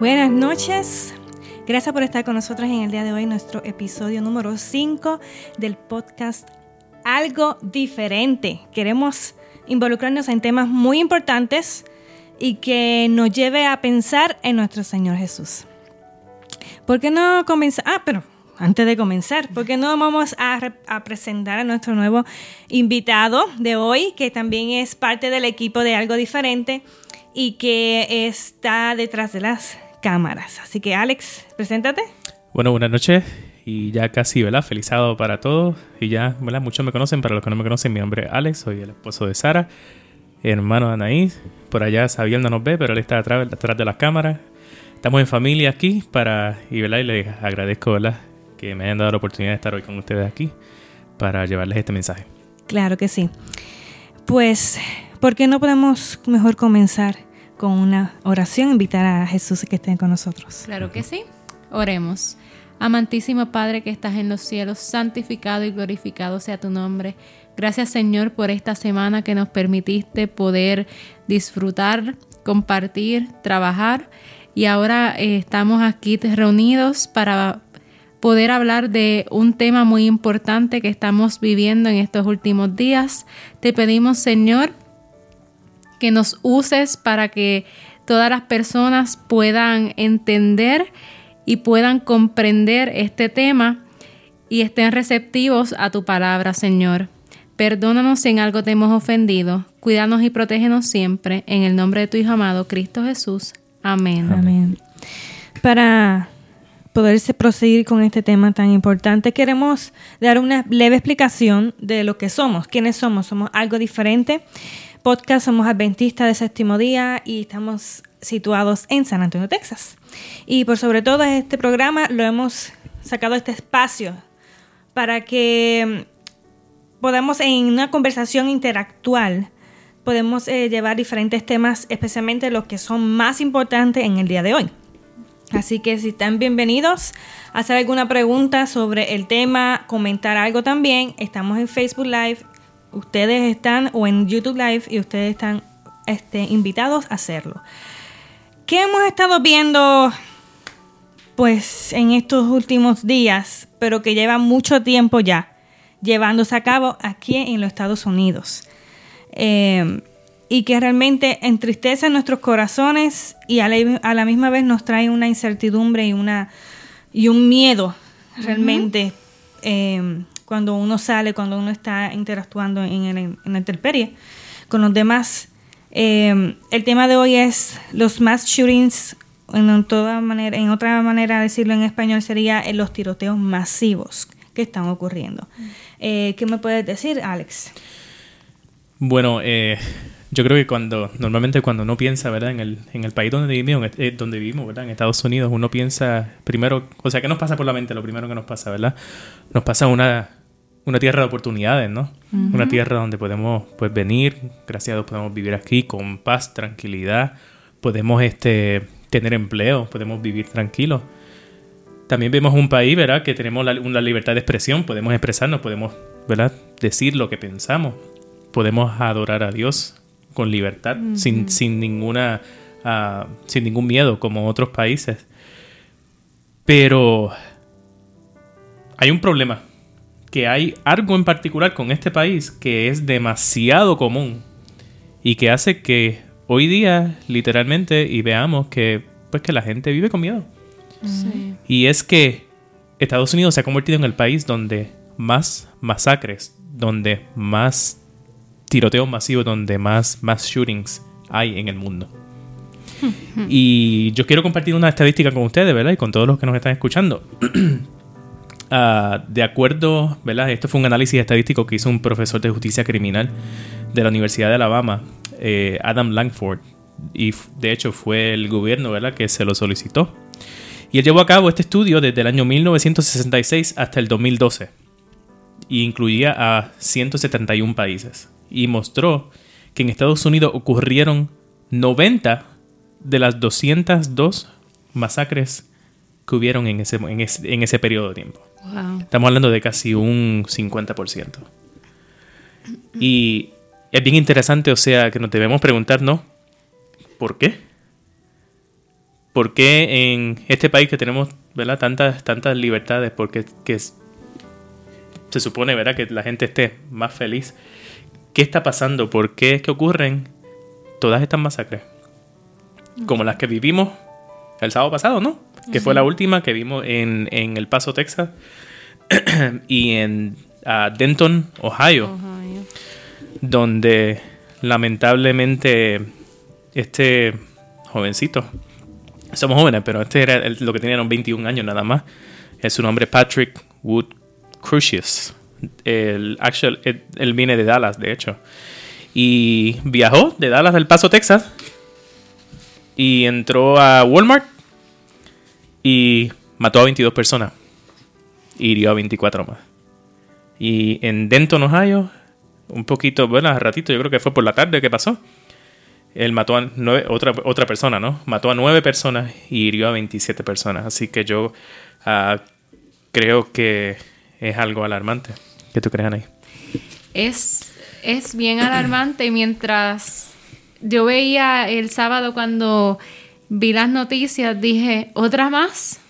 Buenas noches. Gracias por estar con nosotros en el día de hoy, nuestro episodio número 5 del podcast Algo Diferente. Queremos involucrarnos en temas muy importantes y que nos lleve a pensar en nuestro Señor Jesús. ¿Por qué no comenzar? Ah, pero antes de comenzar, ¿por qué no vamos a, a, presentar a nuestro nuevo invitado de hoy, que también es parte del equipo de Algo Diferente y que está detrás de las cámaras? Así que Alex, preséntate. Bueno, buenas noches y ya casi, ¿verdad? Feliz sábado para todos y ya, ¿verdad? Muchos me conocen, para los que no me conocen, mi nombre es Alex, soy el esposo de Sara, hermano de Anaís. Por allá Xavier no nos ve, pero él está atrás, detrás de las cámaras. Estamos en familia aquí para, y, ¿verdad? y les agradezco ¿verdad? que me hayan dado la oportunidad de estar hoy con ustedes aquí para llevarles este mensaje. Claro que sí. Pues, ¿por qué no podemos mejor comenzar con una oración? Invitar a Jesús que esté con nosotros. Claro que sí. Oremos. Amantísimo Padre que estás en los cielos, santificado y glorificado sea tu nombre. Gracias Señor por esta semana que nos permitiste poder disfrutar, compartir, trabajar y ahora eh, estamos aquí reunidos para poder hablar de un tema muy importante que estamos viviendo en estos últimos días. Te pedimos Señor que nos uses para que todas las personas puedan entender y puedan comprender este tema y estén receptivos a tu palabra, Señor. Perdónanos si en algo te hemos ofendido. Cuídanos y protégenos siempre. En el nombre de tu Hijo amado, Cristo Jesús. Amén. Amén. Para poderse proseguir con este tema tan importante, queremos dar una leve explicación de lo que somos, quiénes somos. Somos algo diferente. Podcast somos adventistas de séptimo día y estamos situados en San Antonio, Texas. Y por sobre todo este programa lo hemos sacado este espacio para que podamos en una conversación interactual podemos eh, llevar diferentes temas, especialmente los que son más importantes en el día de hoy. Así que si están bienvenidos a hacer alguna pregunta sobre el tema, comentar algo también, estamos en Facebook Live, ustedes están, o en YouTube Live, y ustedes están este, invitados a hacerlo. ¿Qué hemos estado viendo pues en estos últimos días, pero que lleva mucho tiempo ya llevándose a cabo aquí en los Estados Unidos? Eh, y que realmente entristece nuestros corazones y a la, misma vez nos trae una incertidumbre y, una, y un miedo realmente eh, cuando uno sale, cuando uno está interactuando en, el, en la intemperie con los demás. Eh, el tema de hoy es los mass shootings, en, toda manera, en otra manera de decirlo en español sería los tiroteos masivos que están ocurriendo. ¿Qué me puedes decir, Alex? Bueno, eh, yo creo que cuando, normalmente cuando uno piensa, ¿verdad? En el, en el país donde vivimos, eh, donde vivimos, ¿verdad? En Estados Unidos, uno piensa primero, o sea, ¿qué nos pasa por la mente? Lo primero que nos pasa, ¿verdad? Nos pasa una, una tierra de oportunidades, ¿no? Una tierra donde podemos, pues, venir, gracias a Dios podemos vivir aquí con paz, tranquilidad, podemos, este, tener empleo, podemos vivir tranquilos. También vemos un país, ¿verdad? Que tenemos la, una libertad de expresión, podemos expresarnos, podemos, ¿verdad? Decir lo que pensamos podemos adorar a Dios con libertad, sin, sin, ninguna, uh, sin ningún miedo, como otros países. Pero hay un problema, que hay algo en particular con este país que es demasiado común y que hace que hoy día, literalmente, y veamos que, pues, que la gente vive con miedo. Y es que Estados Unidos se ha convertido en el país donde más masacres, donde más tiroteos masivos donde más más shootings hay en el mundo. y yo quiero compartir una estadística con ustedes, ¿verdad? Y con todos los que nos están escuchando. Ah, de acuerdo, ¿verdad? Esto fue un análisis estadístico que hizo un profesor de justicia criminal de la Universidad de Alabama, eh, Adam Langford. Y de hecho fue el gobierno, ¿verdad?, que se lo solicitó. Y él llevó a cabo este estudio desde el año 1966 hasta el 2012. Y incluía a 171 países y mostró que en Estados Unidos ocurrieron 90 de las 202 masacres que hubieron en ese, en ese, periodo de tiempo. Estamos hablando de casi un 50%. Y es bien interesante, o sea, que nos debemos preguntar, ¿no? ¿Por qué? ¿Por qué en este país que tenemos ¿verdad? tantas tantas libertades, porque que se supone ¿verdad? que la gente esté más feliz? ¿Qué está pasando? ¿Por qué es que ocurren todas estas masacres? Como las que vivimos el sábado pasado, ¿no? Que fue la última que vimos en, en El Paso, Texas y en Denton, Ohio, donde lamentablemente este jovencito, somos jóvenes, pero este era lo que tenía 21 años nada más, es su nombre Patrick Wood Crucius. El, actual, él, viene de Dallas, de hecho. Y viajó de Dallas del Paso, Texas. Y entró a Walmart. Y mató a 22 personas. Y hirió a 24 más. Y en Denton, Ohio, un poquito, bueno, a ratito, yo creo que fue por la tarde que pasó. Él mató a nueve, otra, otra persona, ¿no? Mató a nueve personas y hirió a 27 personas. Así que yo uh, creo que es algo alarmante. ¿Qué tú crees, ahí? Es, es bien alarmante. Mientras yo veía el sábado cuando vi las noticias, dije, ¿otra más?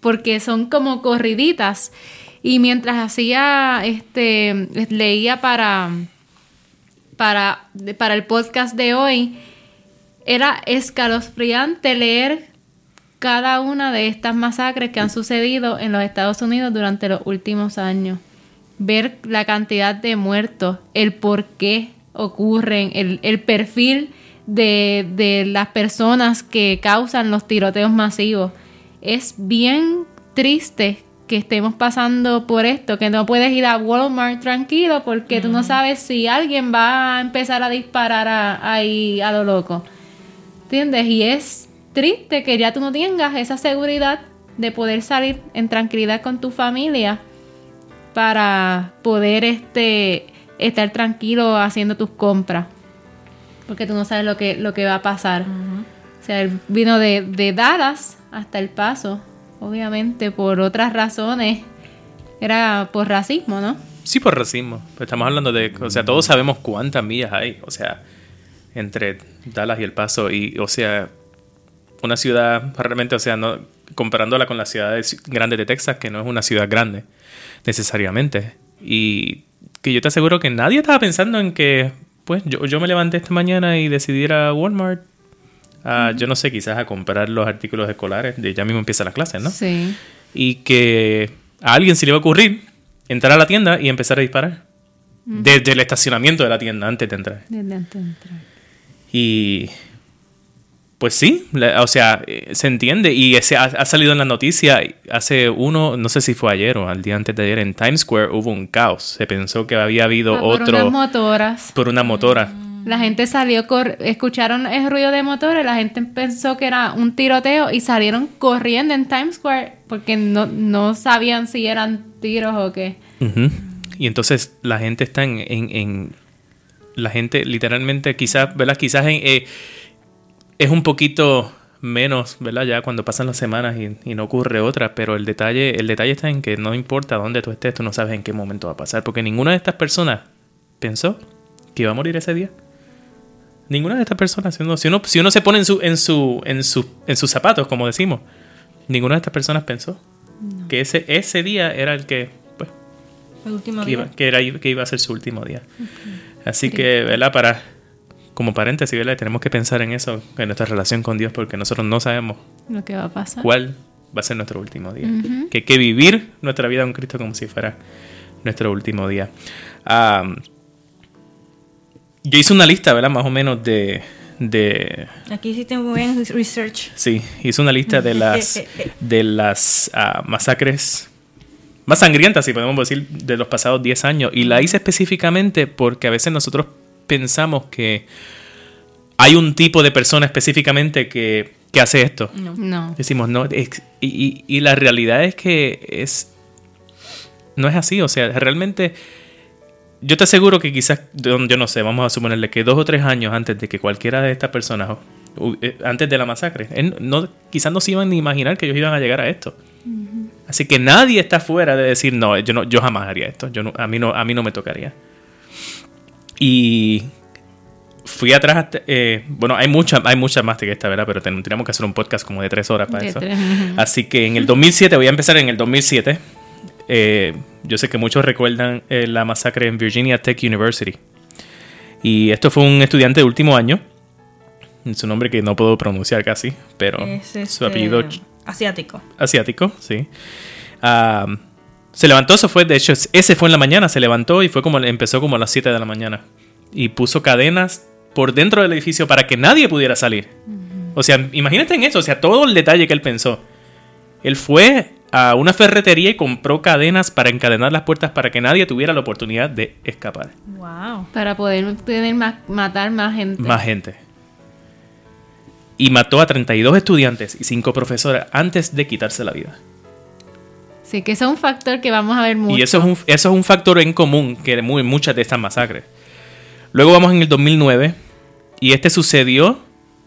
Porque son como corriditas. Y mientras hacía, este, leía para, para, para el podcast de hoy, era escalofriante leer cada una de estas masacres que han sucedido en los Estados Unidos durante los últimos años. Ver la cantidad de muertos, el por qué ocurren, el, perfil de, de, las personas que causan los tiroteos masivos. Es bien triste que estemos pasando por esto, que no puedes ir a Walmart tranquilo porque tú no sabes si alguien va a empezar a disparar ahí a lo loco. ¿Entiendes? Y es triste que ya tú no tengas esa seguridad de poder salir en tranquilidad con tu familia para poder este, estar tranquilo haciendo tus compras. Porque tú no sabes lo que, lo que va a pasar. O sea, él vino de, de Dallas hasta El Paso obviamente por otras razones, era por racismo, ¿no? Sí, por racismo. estamos hablando de, o sea, todos sabemos cuántas millas hay, o sea, entre Dallas y El Paso, y, o sea, una ciudad realmente, o sea, no, comparándola con las ciudades grandes de Texas, que no es una ciudad grande necesariamente, y que yo te aseguro que nadie estaba pensando en que, pues, yo, yo me levanté esta mañana y decidí ir a Walmart yo no sé, quizás a comprar los artículos escolares, de ya mismo empieza la clase, ¿no? Sí. Y que a alguien se le va a ocurrir entrar a la tienda y empezar a disparar. Desde el estacionamiento de la tienda, antes de entrar. Desde antes de entrar. Y pues sí, o sea, eh, se entiende. Y ese ha, salido en la noticia hace uno, no sé si fue ayer o al día antes de ayer, en Times Square hubo un caos. Se pensó que había habido otro. Por unas motoras. Por una motora. La gente salió, escucharon el ruido de motores, la gente pensó que era un tiroteo y salieron corriendo en Times Square porque no, sabían si eran tiros o qué. Y entonces la gente está en, la gente literalmente quizás, ¿verdad? Quizás eh, es un poquito menos, ¿verdad? Ya cuando pasan las semanas y, no ocurre otra, pero el detalle, el detalle está en que no importa dónde tú estés, tú no sabes en qué momento va a pasar, porque ninguna de estas personas pensó que iba a morir ese día. Ninguna de estas personas, si uno, si uno, se pone en, su, en, su, en, su, en sus zapatos, como decimos, ninguna de estas personas pensó que ese, ese día era el que, pues, que, Iba, que, era, que iba a ser su último día. Así que, ¿verdad? Para, como paréntesis, ¿verdad? Tenemos que pensar en eso, en nuestra relación con Dios, porque nosotros no sabemos lo que va a pasar. cuál va a ser nuestro último día. Que hay que vivir nuestra vida con Cristo como si fuera nuestro último día. Yo hice una lista, ¿verdad? Más o menos de... de Aquí hiciste muy buen research. Sí, hice una lista de las, de las ah, masacres más sangrientas, si podemos decir, de los pasados 10 años. Y la hice específicamente porque a veces nosotros pensamos que hay un tipo de persona específicamente que, que hace esto. No. Decimos, no. y, y, la realidad es que es. No es así. O sea, realmente yo te aseguro que quizás, yo no sé, vamos a suponerle que dos o tres años antes de que cualquiera de estas personas, eh, antes de la masacre, no, quizás no se iban ni imaginar que ellos iban a llegar a esto. Así que nadie está fuera de decir, no, yo, no, yo jamás haría esto, yo a, mí no, a mí no me tocaría. Y fui atrás, hasta- eh, bueno, hay muchas hay muchas más que esta, ¿verdad? Pero ten- tenemos que hacer un podcast como de tres horas para De eso. tres. Así que en el 2007, voy a empezar en el 2007. eh, yo sé que muchos recuerdan eh, la masacre en Virginia Tech University. Y esto fue un estudiante de último año. Su nombre que no puedo pronunciar casi, pero Es su este, apellido ch- asiático. asiático, sí. Ah, se levantó, se fue, de hecho, ese fue en la mañana, se levantó y fue como, empezó como a las 7 de la mañana. Y puso cadenas por dentro del edificio para que nadie pudiera salir. O sea, imagínate en eso, o sea, todo el detalle que él pensó. Él fue a una ferretería y compró cadenas para encadenar las puertas para que nadie tuviera la oportunidad de escapar. Wow. Para poder tener más, matar más gente. Más gente. Y mató a 32 estudiantes y 5 profesoras antes de quitarse la vida. Sí, que eso es un factor que vamos a ver mucho. Y eso es, un, eso es un factor en común que muy, muchas de estas masacres. Luego vamos en el 2009 y este sucedió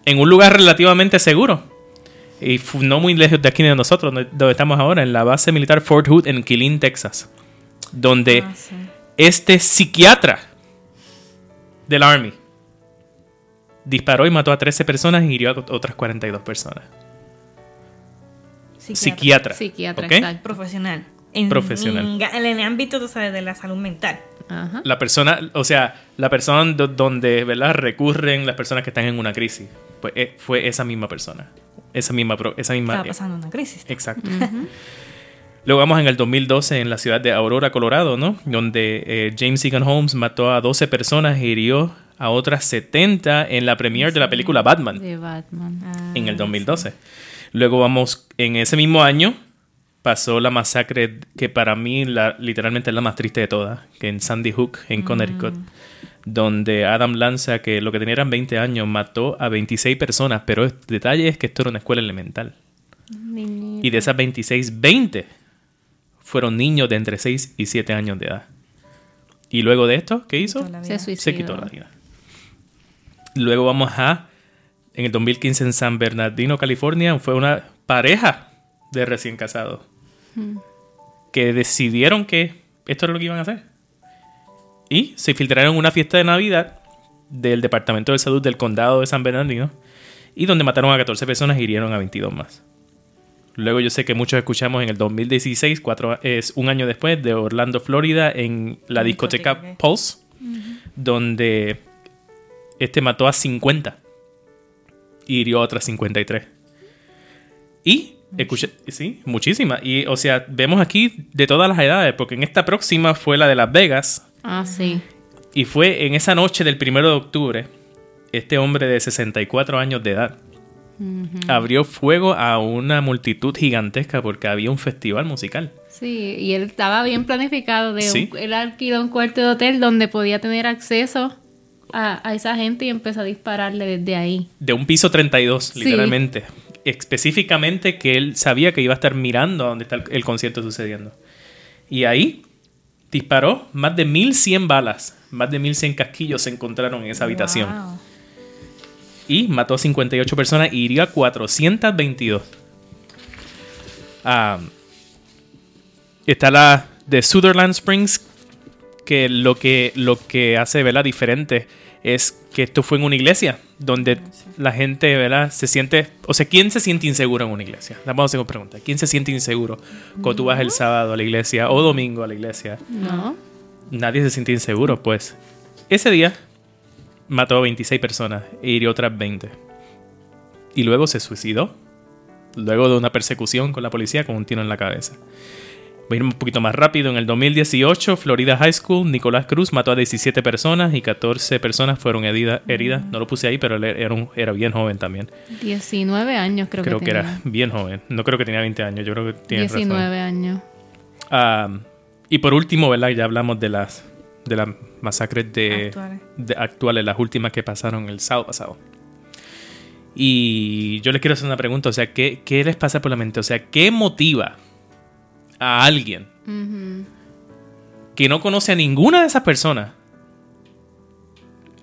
en un lugar relativamente seguro. Y no muy lejos de aquí de nosotros, donde donde estamos ahora, en la base militar Fort Hood en Killeen, Texas. Donde Ah, sí. este psiquiatra del Army disparó y mató a 13 personas y hirió a otras 42 personas. Psiquiatra. Psiquiatra. Profesional. En, Profesional. En, en el ámbito, tú sabes, de la salud mental. Ajá. La persona, o sea, la persona do- donde, ¿verdad? Recurren las personas que están en una crisis. Pues eh, fue esa misma persona. Esa misma, pro- esa misma. Estaba pasando una crisis. Exacto. Luego vamos en el 2012 en la ciudad de Aurora, Colorado, ¿no? Donde eh, James Egan Holmes mató a 12 personas e hirió a otras 70 en la premiere de la película Batman De Batman. Ah, en el 2012. Luego vamos, en ese mismo año pasó la masacre que para mí la, literalmente es la más triste de todas, que en Sandy Hook, en Connecticut, donde Adam Lanza, que lo que tenía eran 20 años, mató a 26 personas, pero el detalle es que esto era una escuela elemental. Y de esas 26, 20 fueron niños de entre 6 y 7 años de edad. Y luego de esto, ¿qué hizo? Se. Se quitó la vida. Luego vamos a, en el 2015 en San Bernardino, California, fue una pareja de recién casados que decidieron que esto era lo que iban a hacer. Y se infiltraron en una fiesta de Navidad del Departamento de Salud del Condado de San Bernardino y donde mataron a 14 personas y hirieron a 22 más. Luego yo sé que muchos escuchamos en el 2016, cuatro, es un año después, de Orlando, Florida, en la discoteca. Pulse, donde este mató a 50 y hirió a otras 53. Y, escuché, sí, muchísimas. Y, o sea, vemos aquí de todas las edades, porque en esta próxima fue la de Las Vegas, Ah, sí. y fue en esa noche del primero de octubre, este hombre de 64 años de edad abrió fuego a una multitud gigantesca porque había un festival musical. Sí, y él estaba bien planificado. De Sí. un- él alquiló un cuarto de hotel donde podía tener acceso a, a esa gente y empezó a dispararle desde ahí. De un piso 32, Sí. literalmente. Específicamente que él sabía que iba a estar mirando a donde está el, el concierto sucediendo. Y ahí disparó más de 1100 balas, más de 1100 casquillos se encontraron en esa habitación. Wow. y mató a 58 personas y hirió a 422. Ah, está la de Sutherland Springs, que lo que, lo que hace ¿verdad? diferente es que esto fue en una iglesia, donde la gente ¿verdad? se siente... O sea, ¿quién se siente inseguro en una iglesia? Vamos a hacer una pregunta. ¿Quién se siente inseguro cuando tú vas el sábado a la iglesia o domingo a la iglesia? ¿No? Nadie se siente inseguro, pues. Ese día mató a 26 personas e hirió otras 20. Y luego se suicidó. Luego de una persecución con la policía con un tiro en la cabeza. Voy a ir un poquito más rápido. En el 2018, Florida High School, Nicolás Cruz mató a 17 personas y 14 personas fueron herida- heridas. No lo puse ahí, pero él era, un- era bien joven también. 19 años creo, Creo que, que tenía. era bien joven. No creo que tenía 20 años. Yo creo que tiene 19 años. Ah, y por último, ¿verdad? Ya hablamos de las de las masacres de Actuales. de- actuales, las últimas que pasaron el sábado pasado. Y yo les quiero hacer una pregunta, o sea, ¿qué, qué les pasa por la mente? O sea, ¿qué motiva a alguien que no conoce a ninguna de esas personas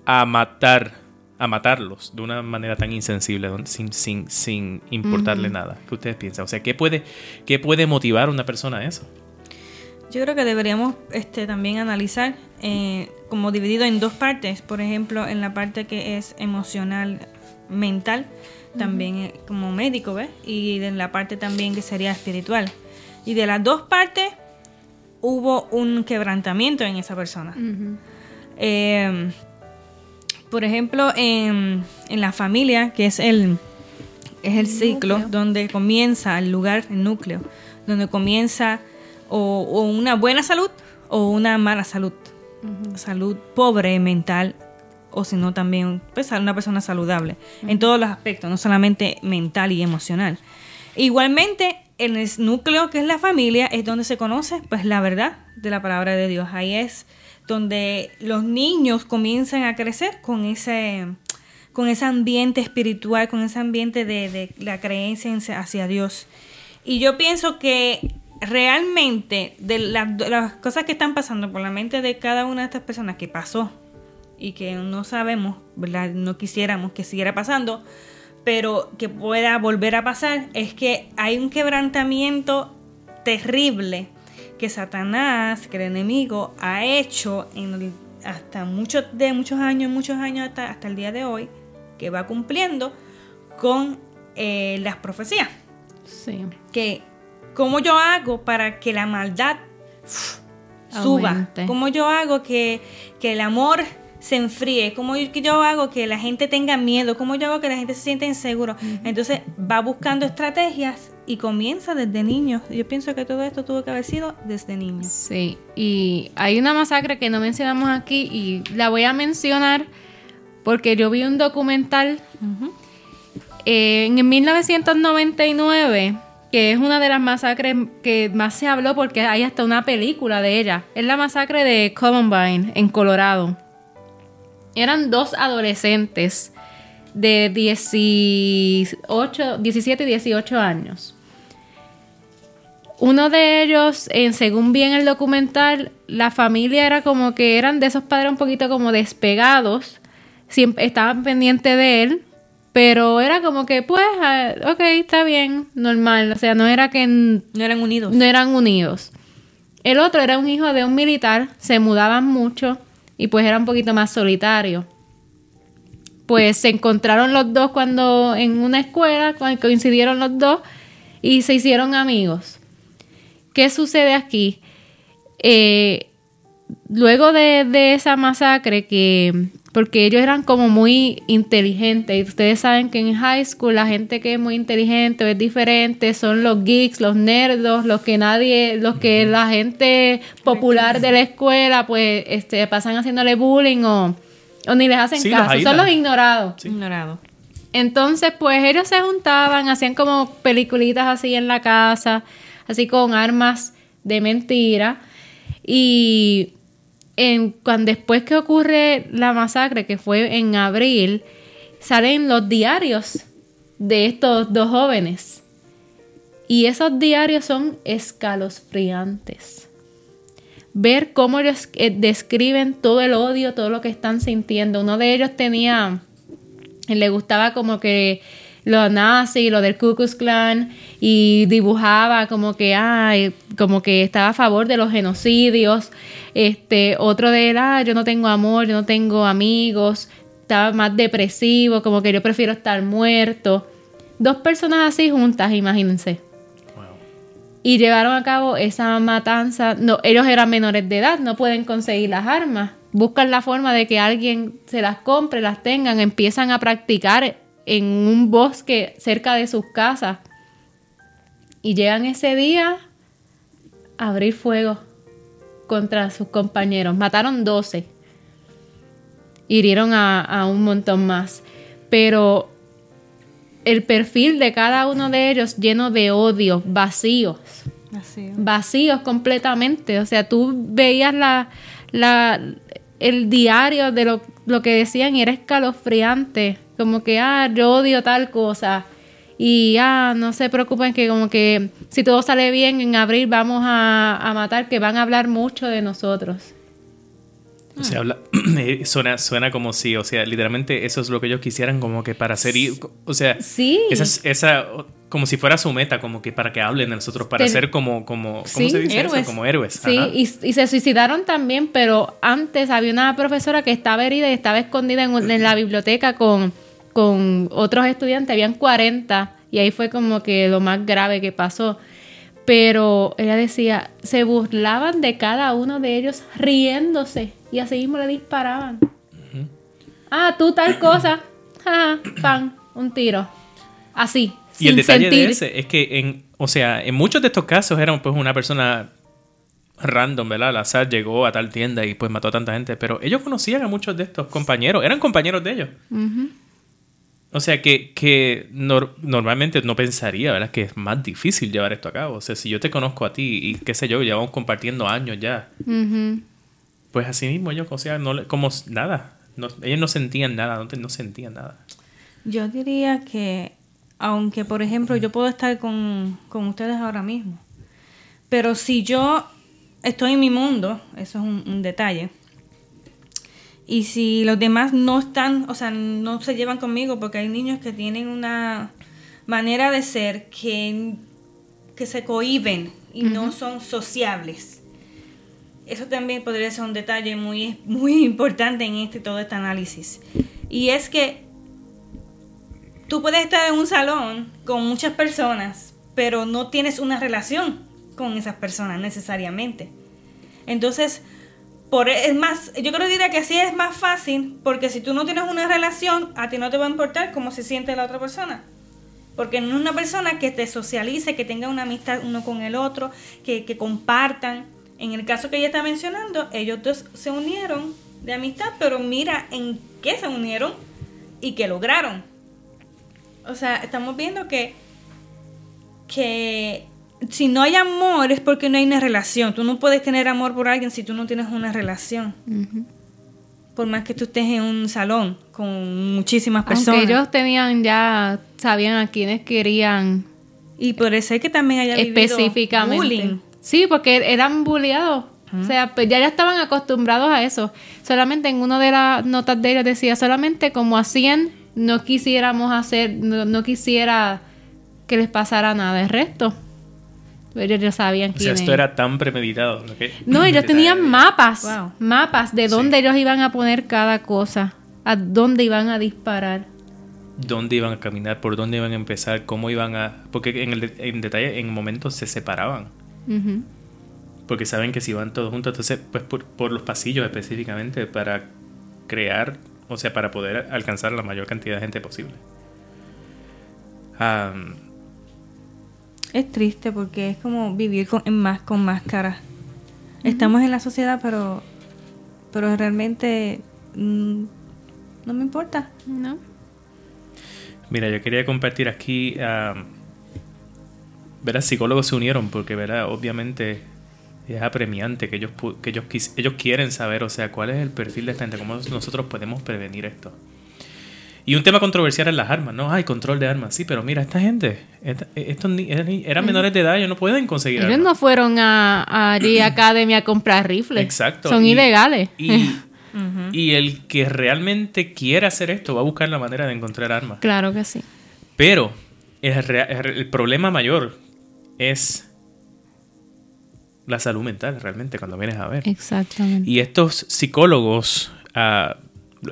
a matar, a matarlos de una manera tan insensible, sin, sin, sin importarle nada? ¿Qué ustedes piensan? O sea, ¿qué puede, qué puede motivar a una persona a eso? Yo creo que deberíamos este, también analizar eh, como dividido en dos partes, por ejemplo, en la parte que es emocional, mental, también eh, como médico, ¿ves? Y en la parte también que sería espiritual. Y de las dos partes hubo un quebrantamiento en esa persona. Eh, por ejemplo, en, en, la familia, que es el, es el, ciclo donde comienza el lugar, el núcleo, donde comienza o, una buena salud o una mala salud. Salud pobre mental o si no también pues, una persona saludable en todos los aspectos, no solamente mental y emocional. Igualmente, en el núcleo que es la familia es donde se conoce pues la verdad de la palabra de Dios. Ahí es donde los niños comienzan a crecer con ese con ese ambiente espiritual, con ese ambiente de, la creencia hacia Dios. Y yo pienso que realmente de, las cosas que están pasando por la mente de cada una de estas personas que pasó y que no sabemos, no quisiéramos que siguiera pasando, pero que pueda volver a pasar, es que hay un quebrantamiento terrible que Satanás, que el enemigo, ha hecho en hasta muchos de muchos años, muchos años hasta, hasta el día de hoy, que va cumpliendo con eh, las profecías. Sí. Que, ¿cómo yo hago para que la maldad suba? ¿Cómo yo hago que, que el amor se enfríe, cómo yo hago que la gente tenga miedo, cómo yo hago que la gente se sienta inseguro. Entonces va buscando estrategias y comienza desde niños. Yo pienso que todo esto tuvo que haber sido desde niños. Sí, y hay una masacre que no mencionamos aquí y la voy a mencionar porque yo vi un documental eh, en 1999 que es una de las masacres que más se habló porque hay hasta una película de ella. Es la masacre de Columbine en Colorado eran dos adolescentes de 18, 17 y 18 años. Uno de ellos, en, según bien el documental, la familia era como que eran de esos padres un poquito como despegados, siempre estaban pendientes de él, pero era como que, pues, ah, ok, está bien, normal, o sea, no era que... No eran unidos. No eran unidos. El otro era un hijo de un militar, se mudaban mucho y pues era un poquito más solitario. Pues se encontraron los dos cuando en una escuela, coincidieron los dos y se hicieron amigos. ¿Qué sucede aquí? Eh, luego de, de, esa masacre que porque ellos eran como muy inteligentes y ustedes saben que en high school la gente que es muy inteligente es diferente son los geeks los nerdos los que nadie los que la gente popular de la escuela pues este pasan haciéndole bullying o, o ni les hacen caso son los ignorados. Ignorados entonces pues ellos se juntaban hacían como peliculitas así en la casa así con armas de mentira y cuando después que ocurre la masacre, que fue en abril, salen los diarios de estos dos jóvenes. Y esos diarios son escalofriantes. Ver cómo ellos eh, describen todo el odio, todo lo que están sintiendo. Uno de ellos tenía, le gustaba como que lo nazi, lo del Ku Klux Klan y dibujaba como que ay, como que estaba a favor de los genocidios. Este, otro de él, ah, yo no tengo amor, yo no tengo amigos, estaba más depresivo, como que yo prefiero estar muerto. Dos personas así juntas, imagínense. Y llevaron a cabo esa matanza. No, ellos eran menores de edad, no pueden conseguir las armas. Buscan la forma de que alguien se las compre, las tengan, empiezan a practicar en un bosque cerca de sus casas. Y llegan ese día a abrir fuego contra sus compañeros. Mataron 12. Hirieron a, un montón más. Pero el perfil de cada uno de ellos lleno de odio, vacíos. Vacíos completamente. O sea, tú veías la, la, el diario de lo, lo que decían y era escalofriante como que, ah, yo odio tal cosa. Y, ah, no se preocupen que como que si todo sale bien en abril vamos a, matar, que van a hablar mucho de nosotros. O sea, habla, suena, suena como si, o sea, literalmente eso es lo que ellos quisieran como que para ser, o sea, Sí. esa, es- esa, como si fuera su meta, como que para que hablen de nosotros, para ser como, como, ¿cómo Sí, se dice héroes. eso? Como héroes. Sí, y, y se suicidaron también, pero antes había una profesora que estaba herida y estaba escondida en, en la biblioteca con, con otros estudiantes, habían 40, y ahí fue como que lo más grave que pasó. Pero ella decía, se burlaban de cada uno de ellos riéndose y así mismo le disparaban. Ah, tú tal cosa, pan, un tiro. Así, Y el detalle sentir. de ese es que, en, o sea, en muchos de estos casos eran pues una persona random, ¿verdad? Al azar llegó a tal tienda y pues mató a tanta gente, pero ellos conocían a muchos de estos compañeros, eran compañeros de ellos. O sea, que, que nor- normalmente no pensaría, ¿verdad? Que es más difícil llevar esto a cabo. O sea, si yo te conozco a ti y qué sé yo, llevamos compartiendo años ya, pues así mismo ellos, o sea, no, le- como nada. No- ellos no sentían nada, no, te- no sentían nada. Yo diría que, aunque por ejemplo yo puedo estar con, con ustedes ahora mismo, pero si yo estoy en mi mundo, eso es un, un detalle, y si los demás no están, o sea, no se llevan conmigo, porque hay niños que tienen una manera de ser que, que se cohiben y no son sociables. Eso también podría ser un detalle muy, muy importante en este todo este análisis. Y es que tú puedes estar en un salón con muchas personas, pero no tienes una relación con esas personas necesariamente. Entonces, por es más, yo creo que diría que así es más fácil, porque si tú no tienes una relación, a ti no te va a importar cómo se siente la otra persona. Porque no es una persona que te socialice, que tenga una amistad uno con el otro, que, que compartan. En el caso que ella está mencionando, ellos dos se unieron de amistad, pero mira en qué se unieron y qué lograron. O sea, estamos viendo que, que si no hay amor es porque no hay una relación. Tú no puedes tener amor por alguien si tú no tienes una relación. Por más que tú estés en un salón con muchísimas personas. Aunque ellos tenían ya, sabían a quienes querían Y puede ser que también haya vivido específicamente. bullying. Sí, porque eran bulleados. O sea, pues ya, ya estaban acostumbrados a eso. Solamente en una de las notas de ellos decía, solamente como a 100 no quisiéramos hacer, no, no quisiera que les pasara nada. El resto, ellos ya sabían O sea, esto era tan premeditado. ¿no? Que- No, ellos tenían mapas, Wow. mapas de dónde ellos iban a poner cada cosa, a dónde iban a disparar. dónde iban a caminar, por dónde iban a empezar, cómo iban a... Porque en, el de- en detalle, en momentos se separaban. Porque saben que si van todos juntos, entonces, pues por, por los pasillos específicamente, para crear, o sea, para poder alcanzar la mayor cantidad de gente posible. Am, Es triste porque es como vivir con, en más con máscaras. Estamos en la sociedad, pero, pero realmente mm, no me importa. ¿No? mira, yo quería compartir aquí... am, verás, psicólogos se unieron porque, verá, obviamente es apremiante que ellos, pu- que ellos, quis- ellos quieren saber, o sea, cuál es el perfil de esta gente, cómo nosotros podemos prevenir esto. Y un tema controversial es las armas, ¿no? Hay control de armas, sí, pero mira, esta gente, esta- estos ni- eran, eran menores de edad, ellos no pueden conseguir Ellos armas. no fueron a, a G Academy a comprar rifles. Exacto. Son y- ilegales. Y, y el que realmente quiera hacer esto va a buscar la manera de encontrar armas. Claro que sí. Pero el problema mayor es la salud mental, realmente, cuando vienes a ver. Exactamente. Y estos psicólogos, ah,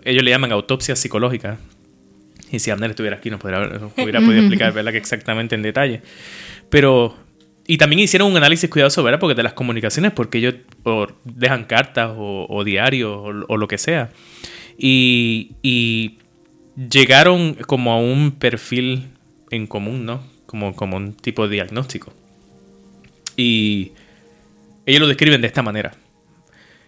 ellos le llaman autopsia psicológica. Y si Abner estuviera aquí nos, podría, nos hubiera podido explicar, ¿verdad? Que exactamente en detalle. Pero... Y también hicieron un análisis cuidadoso, ¿verdad? Porque de las comunicaciones, porque ellos o dejan cartas o, o diarios o, o lo que sea. Y, y llegaron como a un perfil en común, ¿no? Como, como un tipo de diagnóstico. Y ellos lo describen de esta manera.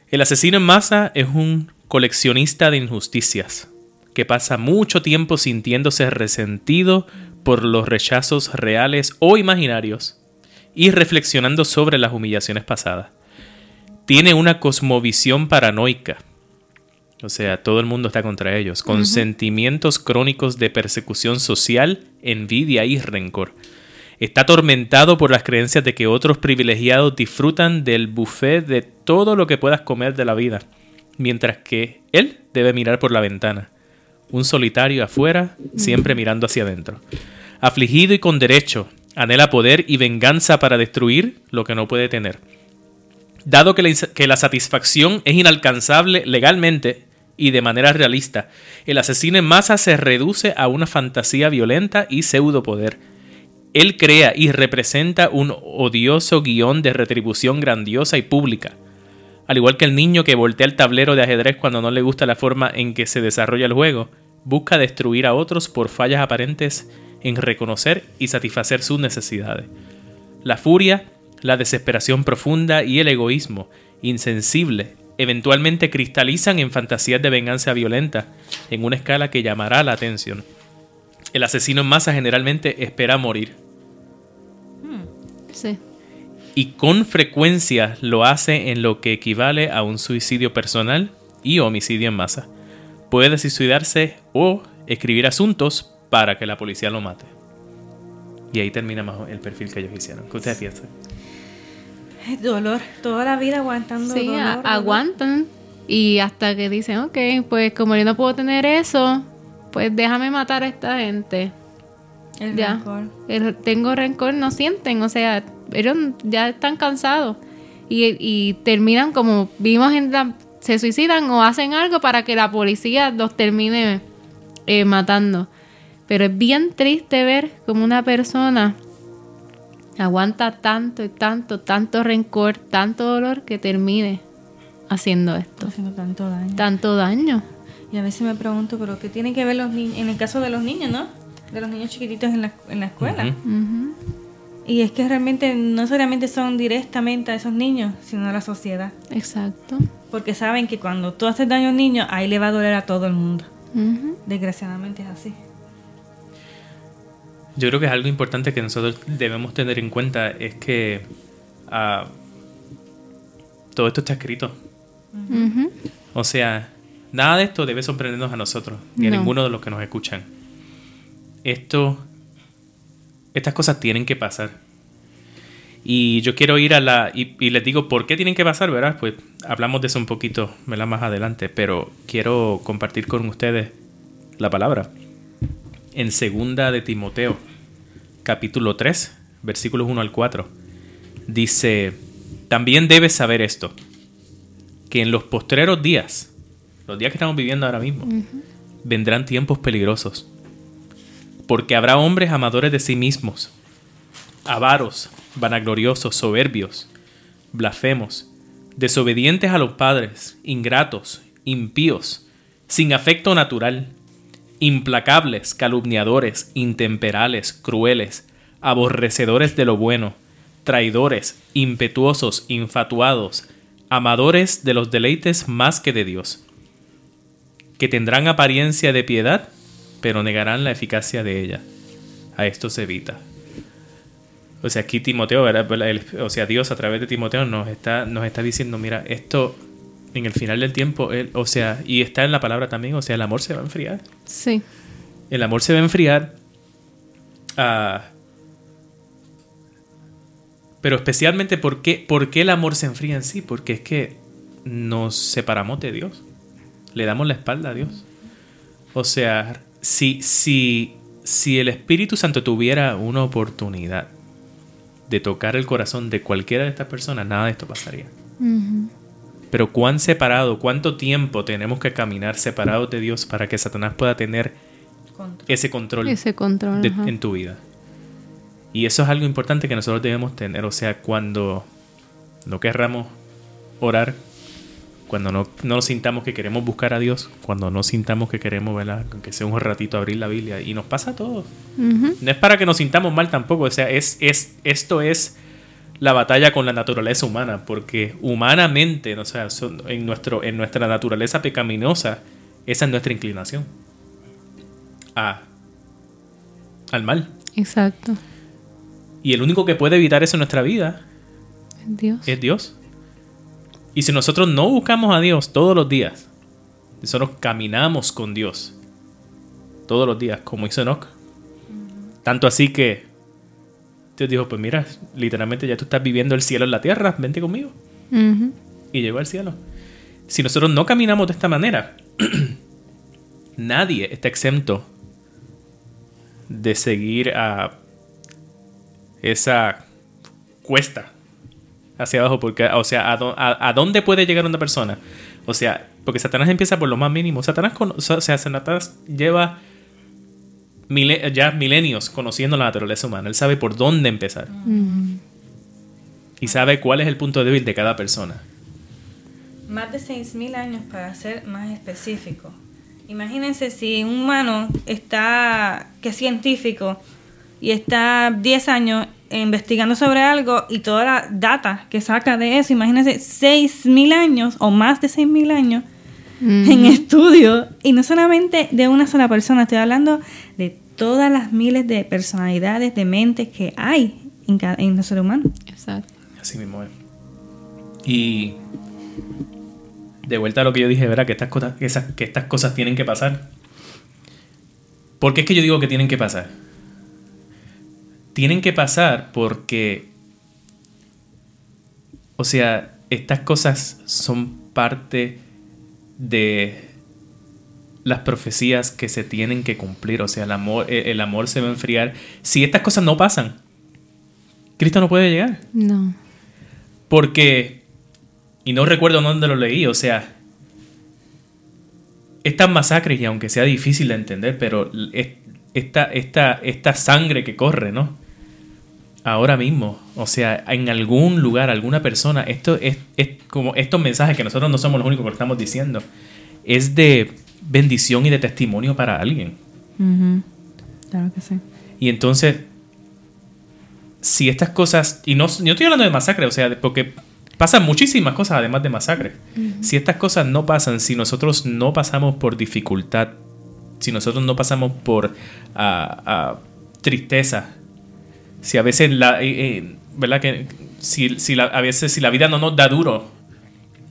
El asesino en masa es un coleccionista de injusticias que pasa mucho tiempo sintiéndose resentido por los rechazos reales o imaginarios y reflexionando sobre las humillaciones pasadas. Tiene una cosmovisión paranoica, o sea, todo el mundo está contra ellos, con sentimientos crónicos de persecución social, envidia y rencor. Está atormentado por las creencias de que otros privilegiados disfrutan del buffet de todo lo que puedas comer de la vida mientras que él debe mirar por la ventana. Un solitario afuera, siempre mirando hacia adentro. Afligido y con derecho, anhela poder y venganza para destruir lo que no puede tener. Dado que la, satisfacción es inalcanzable legalmente y de manera realista, el asesino en masa se reduce a una fantasía violenta y pseudopoder. Él crea y representa un odioso guion de retribución grandiosa y pública. Al igual que el niño que voltea el tablero de ajedrez cuando no le gusta la forma en que se desarrolla el juego, busca destruir a otros por fallas aparentes en reconocer y satisfacer sus necesidades. La furia, la desesperación profunda y el egoísmo insensible eventualmente cristalizan en fantasías de venganza violenta en una escala que llamará la atención. El asesino en masa generalmente espera morir. Sí. Y con frecuencia lo hace en lo que equivale a un suicidio personal y homicidio en masa. Puede suicidarse o escribir asuntos para que la policía lo mate. Y ahí termina más el perfil que ellos hicieron. ¿Qué ustedes piensan? Dolor, toda la vida aguantando Sí, dolor, aguantan. Y hasta que dicen, ok, pues como yo no puedo tener eso, pues déjame matar a esta gente. El ya. rencor. El- tengo rencor, no sienten, o sea, ellos ya están cansados. Y, y terminan como vimos en la... Se suicidan o hacen algo para que la policía los termine eh, matando. Pero es bien triste ver como una persona aguanta tanto y tanto, tanto rencor, tanto dolor que termine haciendo esto. Haciendo tanto daño. Tanto daño. Y a veces me pregunto, ¿pero qué tienen que ver los niños? En el caso de los niños, ¿no? De los niños chiquititos en la, en la escuela. Y es que realmente no solamente son directamente a esos niños, sino a la sociedad. Exacto. Porque saben que cuando tú haces daño a un niño, ahí le va a doler a todo el mundo. Desgraciadamente es así. Yo creo que es algo importante que nosotros debemos tener en cuenta es que ah, todo esto está escrito. O sea, nada de esto debe sorprendernos a nosotros, ni a No. ninguno de los que nos escuchan. Esto, estas cosas tienen que pasar. Y yo quiero ir a la... Y, y les digo, ¿por qué tienen que pasar? ¿Verdad? Pues hablamos de eso un poquito ¿verdad? más adelante, pero quiero compartir con ustedes la palabra. En segunda de Timoteo, capítulo 3, versículos 1 al 4, dice, también debes saber esto, que en los postreros días, los días que estamos viviendo ahora mismo, vendrán tiempos peligrosos. Porque habrá hombres amadores de sí mismos, avaros, vanagloriosos, soberbios, blasfemos, desobedientes a los padres, ingratos, impíos, sin afecto natural, implacables, calumniadores, intemperales, crueles, aborrecedores de lo bueno, traidores, impetuosos, infatuados, amadores de los deleites más que de Dios, que tendrán apariencia de piedad, pero negarán la eficacia de ella. A esto se evita. O sea, aquí Timoteo. El- o sea, Dios a través de Timoteo nos está, nos está diciendo, mira, esto en el final del tiempo, él- o sea, y está en la palabra también, o sea, el amor se va a enfriar. Sí. El amor se va a enfriar. ah, pero especialmente, ¿por qué, ¿por qué el amor se enfría en sí? Porque es que nos separamos de Dios. Le damos la espalda a Dios. O sea, si, si, si el Espíritu Santo tuviera una oportunidad de tocar el corazón de cualquiera de estas personas, nada de esto pasaría. Pero cuán separado, cuánto tiempo tenemos que caminar separados de Dios para que Satanás pueda tener ese control Ese control. de- ajá. en tu vida. Y eso es algo importante que nosotros debemos tener. O sea, cuando no querramos orar, cuando no, no sintamos que queremos buscar a Dios, cuando no sintamos que queremos, ¿verdad? Que sea un ratito abrir la Biblia. Y nos pasa a todos. No es para que nos sintamos mal tampoco. O sea, es, es, esto es la batalla con la naturaleza humana. Porque humanamente, o sea, en, nuestro, en nuestra naturaleza pecaminosa, esa es nuestra inclinación. A, al mal. Exacto. Y el único que puede evitar eso en nuestra vida Dios. es Dios. Y si nosotros no buscamos a Dios todos los días, nosotros caminamos con Dios todos los días, como hizo Enoch. Tanto así que Dios dijo, pues mira, literalmente ya tú estás viviendo el cielo en la tierra, vente conmigo. Y llegó al cielo. si nosotros no caminamos de esta manera, nadie está exento de seguir a esa cuesta hacia abajo, porque, o sea, a, dónde puede llegar una persona? O sea, porque Satanás empieza por lo más mínimo. Satanás, o sea, Satanás lleva ya milenios conociendo la naturaleza humana. Él sabe por dónde empezar. Y sabe cuál es el punto débil de cada persona. Más de 6.000 años para ser más específico. Imagínense si un humano está, que es científico, y está 10 años investigando sobre algo y toda la data que saca de eso, imagínense 6.000 años o más de 6.000 años en estudio y no solamente de una sola persona, estoy hablando de todas las miles de personalidades, de mentes que hay en, cada, en el ser humano. Exacto. Así mismo es. Y de vuelta a lo que yo dije, ¿verdad? Que estas cosas, que estas cosas tienen que pasar. ¿Por qué es que yo digo que tienen que pasar? Tienen que pasar porque, o sea, estas cosas son parte de las profecías que se tienen que cumplir. O sea, el amor, eh, el amor se va a enfriar. Si estas cosas no pasan, Cristo no puede llegar. No. Porque, y no recuerdo dónde lo leí, o sea, estas masacres, y aunque sea difícil de entender, pero esta, esta, esta sangre que corre, ¿no? Ahora mismo, o sea, en algún lugar, alguna persona, esto es, es como estos mensajes que nosotros no somos los únicos que estamos diciendo, es de bendición y de testimonio para alguien. Claro que sí. Y entonces, si estas cosas, y no, yo estoy hablando de masacre, o sea, porque pasan muchísimas cosas además de masacre. Si estas cosas no pasan, si nosotros no pasamos por dificultad, si nosotros no pasamos por ah, tristeza, si a veces la, eh, eh, ¿verdad? Que si, si la, a veces si la vida no nos da duro,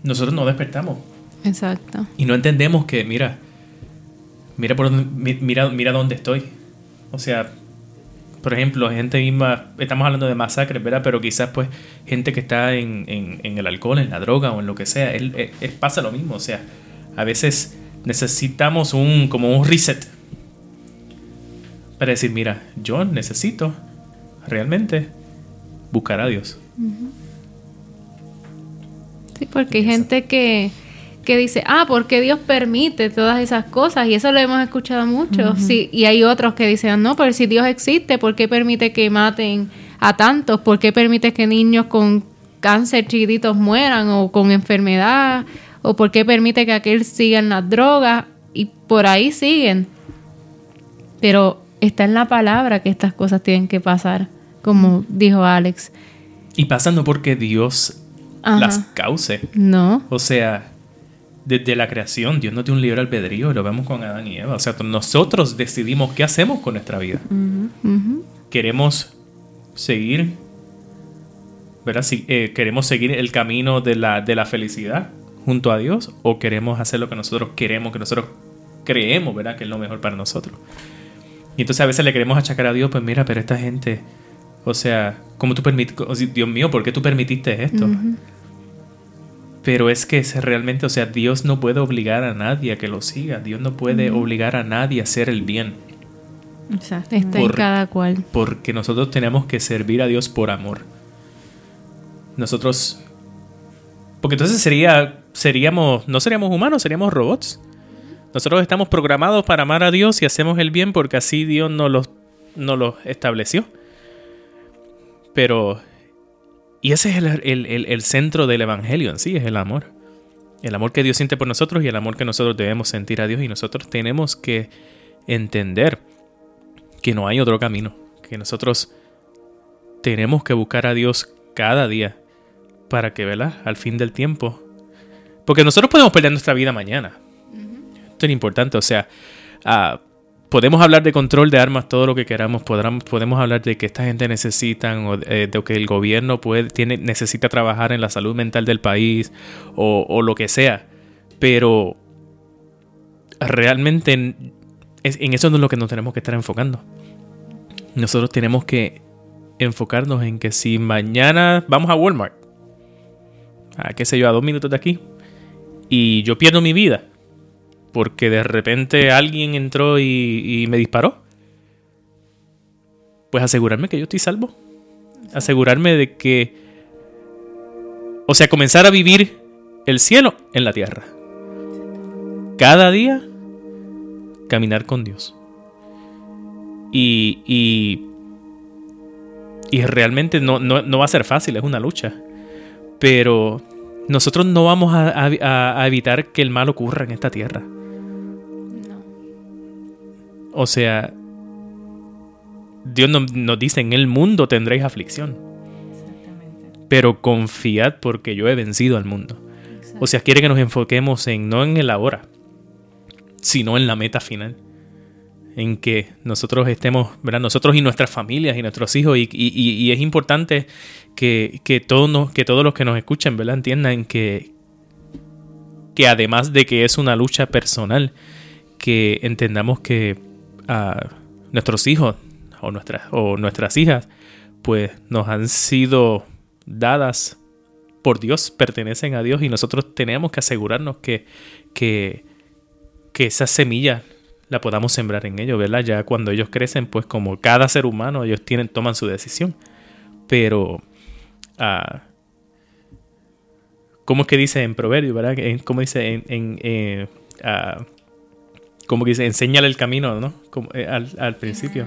nosotros no despertamos. Exacto. Y no entendemos que, mira, mira por mira, mira dónde estoy. O sea, por ejemplo, gente misma, estamos hablando de masacres, ¿verdad? Pero quizás pues gente que está en, en, el alcohol, en la droga o en lo que sea, él, pasa lo mismo. O sea, a veces necesitamos un como un reset para decir, mira, yo necesito realmente buscar a Dios. Sí, porque hay gente que que dice, ah, porque Dios permite todas esas cosas, y eso lo hemos escuchado mucho. sí, y hay otros que dicen, no, pero si Dios existe, ¿por qué permite que maten a tantos? ¿Por qué permite que niños con cáncer chiquititos mueran o con enfermedad? ¿O por qué permite que aquel sigan las drogas? Y por ahí siguen. Pero está en la palabra que estas cosas tienen que pasar, como dijo Alex. Y pasando porque Dios las cause. No. O sea, desde la creación, Dios no tiene un libre albedrío, lo vemos con Adán y Eva. O sea, nosotros decidimos qué hacemos con nuestra vida. Queremos seguir, ¿verdad? Si, eh, queremos seguir el camino de la, de la felicidad junto a Dios o queremos hacer lo que nosotros queremos, que nosotros creemos, ¿verdad? Que es lo mejor para nosotros. Y entonces a veces le queremos achacar a Dios, pues mira, pero esta gente, o sea, ¿cómo tú permites? Dios mío, ¿por qué tú permitiste esto? Pero es que es realmente, o sea, Dios no puede obligar a nadie a que lo siga. Dios no puede obligar a nadie a hacer el bien. Exacto. Está en cada cual. Porque nosotros tenemos que servir a Dios por amor. Nosotros. Porque entonces sería. Seríamos. No seríamos humanos, seríamos robots. Nosotros estamos programados para amar a Dios y hacemos el bien porque así Dios nos lo, nos lo estableció. Pero y ese es el, centro del Evangelio en sí, es el amor. El amor que Dios siente por nosotros y el amor que nosotros debemos sentir a Dios. Y nosotros tenemos que entender que no hay otro camino, que nosotros tenemos que buscar a Dios cada día para que, ¿verdad? Al fin del tiempo. Porque nosotros podemos perder nuestra vida mañana. Esto es importante, o sea, uh, podemos hablar de control de armas todo lo que queramos, podemos hablar de que esta gente necesita o eh, de que el gobierno puede, tiene, necesita trabajar en la salud mental del país o, lo que sea, pero realmente en, en eso no es lo que nos tenemos que estar enfocando. Nosotros tenemos que enfocarnos en que si mañana vamos a Walmart, a qué sé yo, a dos minutos de aquí, y yo pierdo mi vida porque de repente alguien entró y, y me disparó, pues asegurarme que yo estoy salvo. Asegurarme de que, o sea, comenzar a vivir el cielo en la tierra. Cada día caminar con Dios. Y, y, y realmente no, no, no va a ser fácil, es una lucha. Pero nosotros no vamos a, a, a, evitar que el mal ocurra en esta tierra. O sea, Dios nos, nos, dice, en el mundo tendréis aflicción. Pero confiad porque yo he vencido al mundo. Exacto. O sea, quiere que nos enfoquemos en no en el ahora, sino en la meta final. En que nosotros estemos, ¿verdad? Nosotros y nuestras familias y nuestros hijos. Y, y, y es importante que, que, todos nos, que todos los que nos escuchen, ¿verdad? Entiendan que, que además de que es una lucha personal, que entendamos que nuestros hijos o nuestras, o nuestras hijas, pues nos han sido dadas por Dios, pertenecen a Dios y nosotros tenemos que asegurarnos que, que, que esa semilla la podamos sembrar en ellos, ¿verdad? Ya cuando ellos crecen, pues como cada ser humano, ellos tienen, toman su decisión. Pero, uh, ¿cómo es que dice en Proverbio, verdad? ¿Cómo dice en... eh, uh, como que dice, enséñale el camino, ¿no? Como, eh, al, al, principio.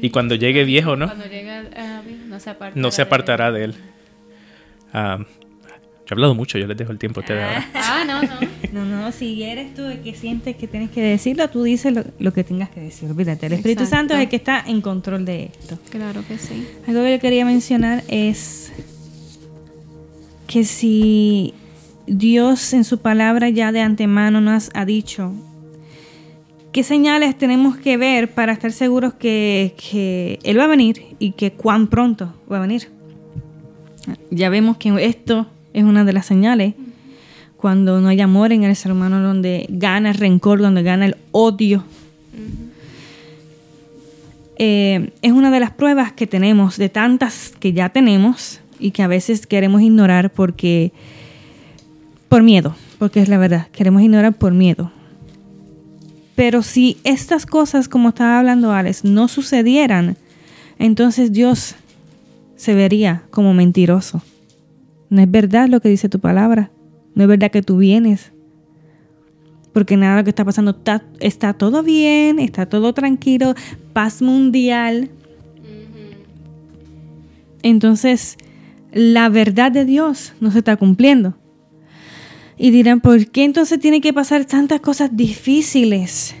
Y cuando llegue viejo, ¿no? Cuando llegue, uh, no se apartará, no se apartará de él. De él. Uh, yo he hablado mucho, yo les dejo el tiempo a ustedes ahora. Ah, no, no. No, no, si eres tú el que sientes que tienes que decirlo, tú dices lo, lo que tengas que decir. Olvídate, el Espíritu Exacto. Santo es el que está en control de esto. Claro que sí. Algo que yo quería mencionar es que si Dios en su palabra ya de antemano nos ha dicho qué señales tenemos que ver para estar seguros que, que Él va a venir y que cuán pronto va a venir. Ya vemos que esto es una de las señales. Cuando no hay amor en el ser humano, donde gana el rencor, donde gana el odio. Uh -huh. eh, es una de las pruebas que tenemos, de tantas que ya tenemos y que a veces queremos ignorar porque por miedo, porque es la verdad, queremos ignorar por miedo. Pero si estas cosas, como estaba hablando Alex, no sucedieran, entonces Dios se vería como mentiroso. No es verdad lo que dice tu palabra. No es verdad que tú vienes. Porque nada de lo que está pasando está, está todo bien, está todo tranquilo, paz mundial. Entonces, la verdad de Dios no se está cumpliendo. Y dirán, ¿por qué entonces tiene que pasar tantas cosas difíciles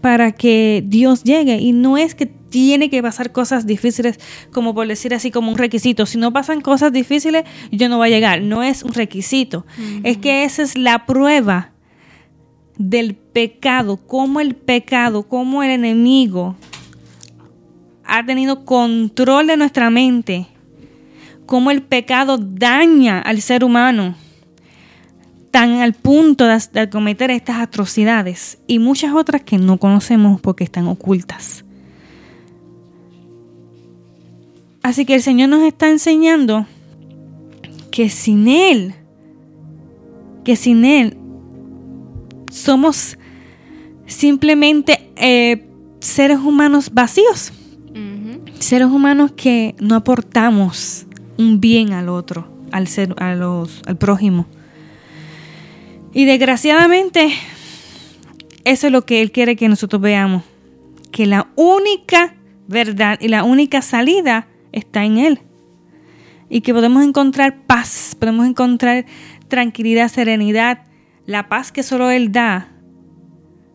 para que Dios llegue? Y no es que tiene que pasar cosas difíciles como por decir así como un requisito. Si no pasan cosas difíciles, yo no voy a llegar. No es un requisito. Uh -huh. Es que esa es la prueba del pecado, cómo el pecado, cómo el enemigo ha tenido control de nuestra mente, cómo el pecado daña al ser humano tan al punto de, de, cometer estas atrocidades y muchas otras que no conocemos porque están ocultas. Así que el Señor nos está enseñando que sin Él, que sin Él somos simplemente eh, seres humanos vacíos, uh -huh. seres humanos que no aportamos un bien al otro, al ser, a los, al prójimo. Y desgraciadamente, eso es lo que Él quiere que nosotros veamos. Que la única verdad y la única salida está en Él. Y que podemos encontrar paz, podemos encontrar tranquilidad, serenidad, la paz que solo Él da.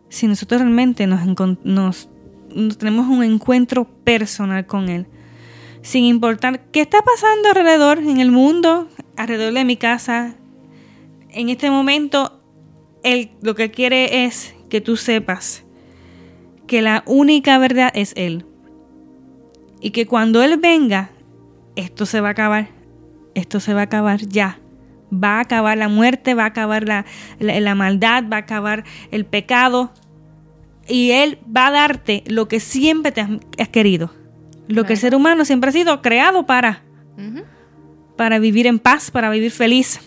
Si nosotros realmente nos, nos, tenemos un encuentro personal con Él. Sin importar qué está pasando alrededor, en el mundo, alrededor de mi casa, en este momento, él lo que quiere es que tú sepas que la única verdad es Él. Y que cuando Él venga, esto se va a acabar. Esto se va a acabar ya. Va a acabar la muerte, va a acabar la, la, la maldad, va a acabar el pecado. Y Él va a darte lo que siempre te has, querido. Lo claro. que el ser humano siempre ha sido creado para. Uh -huh. Para vivir en paz, para vivir feliz.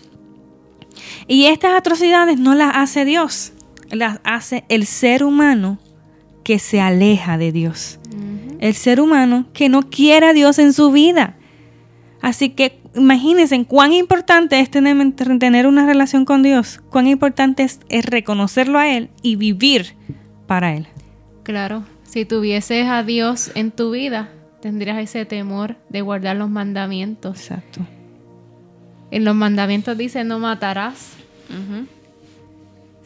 Y estas atrocidades no las hace Dios, las hace el ser humano que se aleja de Dios. El ser humano que no quiere a Dios en su vida. Así que imagínense cuán importante es tener, tener una relación con Dios, cuán importante es, es reconocerlo a Él y vivir para Él. Claro, si tuvieses a Dios en tu vida, tendrías ese temor de guardar los mandamientos. Exacto. En los mandamientos dice no matarás.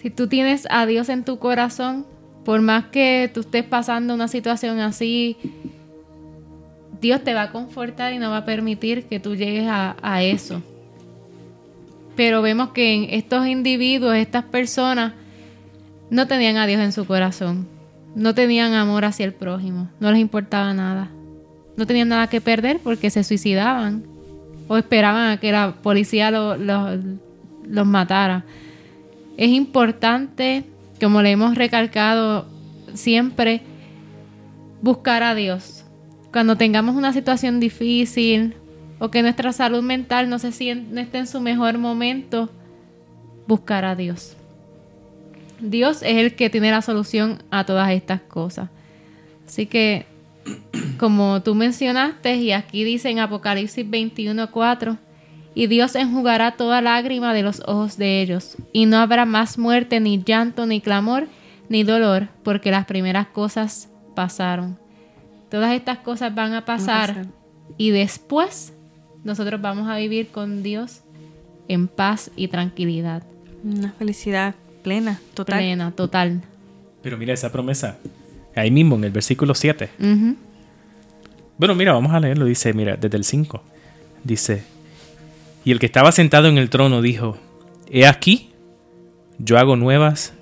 Si tú tienes a Dios en tu corazón, por más que tú estés pasando una situación así, Dios te va a confortar y no va a permitir que tú llegues a, a eso. Pero vemos que en estos individuos, estas personas, no tenían a Dios en su corazón. No tenían amor hacia el prójimo. No les importaba nada. No tenían nada que perder porque se suicidaban o esperaban a que la policía los matara. Es importante, como le hemos recalcado siempre, buscar a Dios. Cuando tengamos una situación difícil o que nuestra salud mental no, se siente, no esté en su mejor momento, buscar a Dios. Dios es el que tiene la solución a todas estas cosas. Así que como tú mencionaste, y aquí dice en Apocalipsis 21:4, y Dios enjugará toda lágrima de los ojos de ellos, y no habrá más muerte, ni llanto, ni clamor, ni dolor, porque las primeras cosas pasaron. Todas estas cosas van a pasar, y después nosotros vamos a vivir con Dios en paz y tranquilidad. Una felicidad plena, total. Plena, total. Pero mira esa promesa, ahí mismo en el versículo 7. Bueno, mira, vamos a leerlo. Dice, mira, desde el 5. Dice, y el que estaba sentado en el trono dijo, He aquí, yo hago nuevas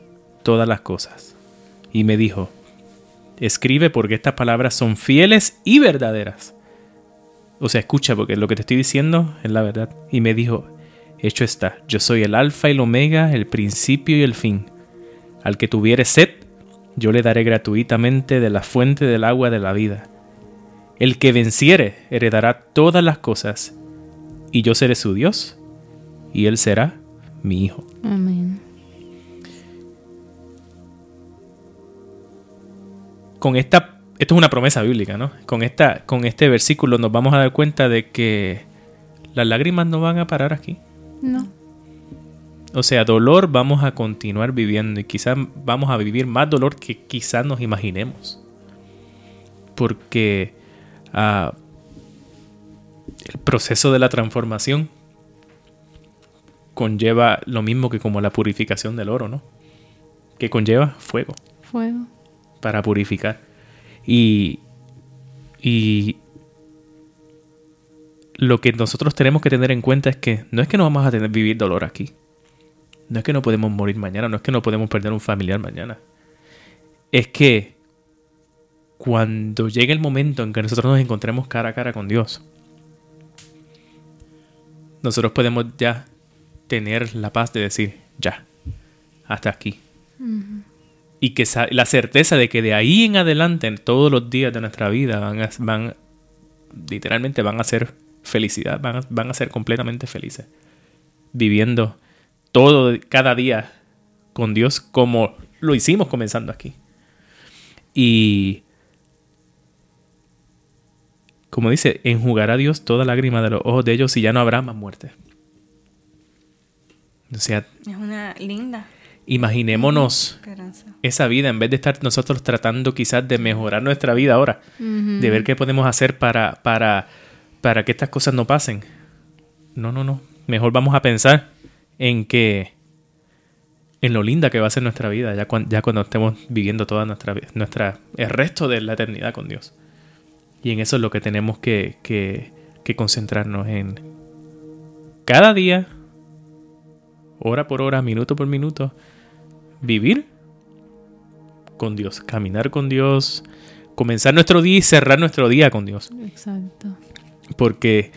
todas las cosas. Y me dijo, escribe porque estas palabras son fieles y verdaderas. O sea, escucha porque lo que te estoy diciendo es la verdad. Y me dijo, hecho está, yo soy el alfa y el omega, el principio y el fin. Al que tuviere sed, yo le daré gratuitamente de la fuente del agua de la vida. El que venciere heredará todas las cosas, y yo seré su Dios, y él será mi hijo. Amén. Con esta, esto es una promesa bíblica, ¿no? Con, esta, con este versículo nos vamos a dar cuenta de que las lágrimas no van a parar aquí. No. O sea, dolor vamos a continuar viviendo y quizás vamos a vivir más dolor que quizás nos imaginemos. Porque el proceso de la transformación conlleva lo mismo que como la purificación del oro, ¿no? Que conlleva fuego. Fuego. Para purificar. Y, y lo que nosotros tenemos que tener en cuenta es que no es que no vamos a tener vivir dolor aquí. No es que no podemos morir mañana, no es que no podemos perder un familiar mañana. Es que cuando llegue el momento en que nosotros nos encontremos cara a cara con Dios, nosotros podemos ya tener la paz de decir, ya, hasta aquí. Y que la certeza de que de ahí en adelante, en todos los días de nuestra vida, van, van literalmente van a ser felicidad, van a, van a ser completamente felices. Viviendo todo, cada día con Dios como lo hicimos comenzando aquí. Y como dice, enjugará Dios toda lágrima de los ojos de ellos y ya no habrá más muerte. O sea, es una linda. Imaginémonos esa vida en vez de estar nosotros tratando quizás de mejorar nuestra vida ahora, de ver qué podemos hacer para, para, para que estas cosas no pasen. No, no, no. Mejor vamos a pensar en que en lo linda que va a ser nuestra vida ya, cuando, ya cuando estemos viviendo toda nuestra nuestra el resto de la eternidad con Dios. Y en eso es lo que tenemos que, que, concentrarnos en cada día, hora por hora, minuto por minuto, vivir con Dios, caminar con Dios, comenzar nuestro día y cerrar nuestro día con Dios. Exacto. Porque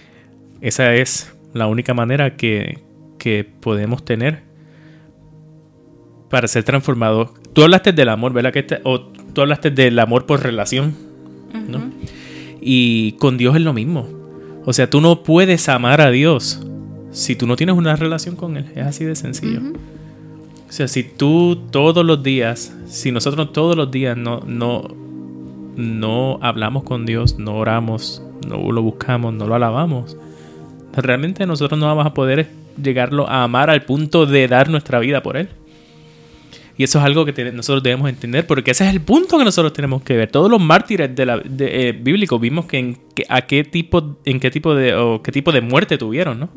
esa es la única manera que, que podemos tener para ser transformados. Tú hablaste del amor, ¿verdad? Que o tú hablaste del amor por relación, ¿no? Y con Dios es lo mismo. O sea, tú no puedes amar a Dios si tú no tienes una relación con Él. Es así de sencillo. O sea, si tú todos los días, si nosotros todos los días no, no, no hablamos con Dios, no oramos, no lo buscamos, no lo alabamos, realmente nosotros no vamos a poder llegarlo a amar al punto de dar nuestra vida por Él. Y eso es algo que nosotros debemos entender, porque ese es el punto que nosotros tenemos que ver. Todos los mártires de la, eh, bíblicos vimos que en, a qué tipo, en qué tipo de, o qué tipo de muerte tuvieron, ¿no?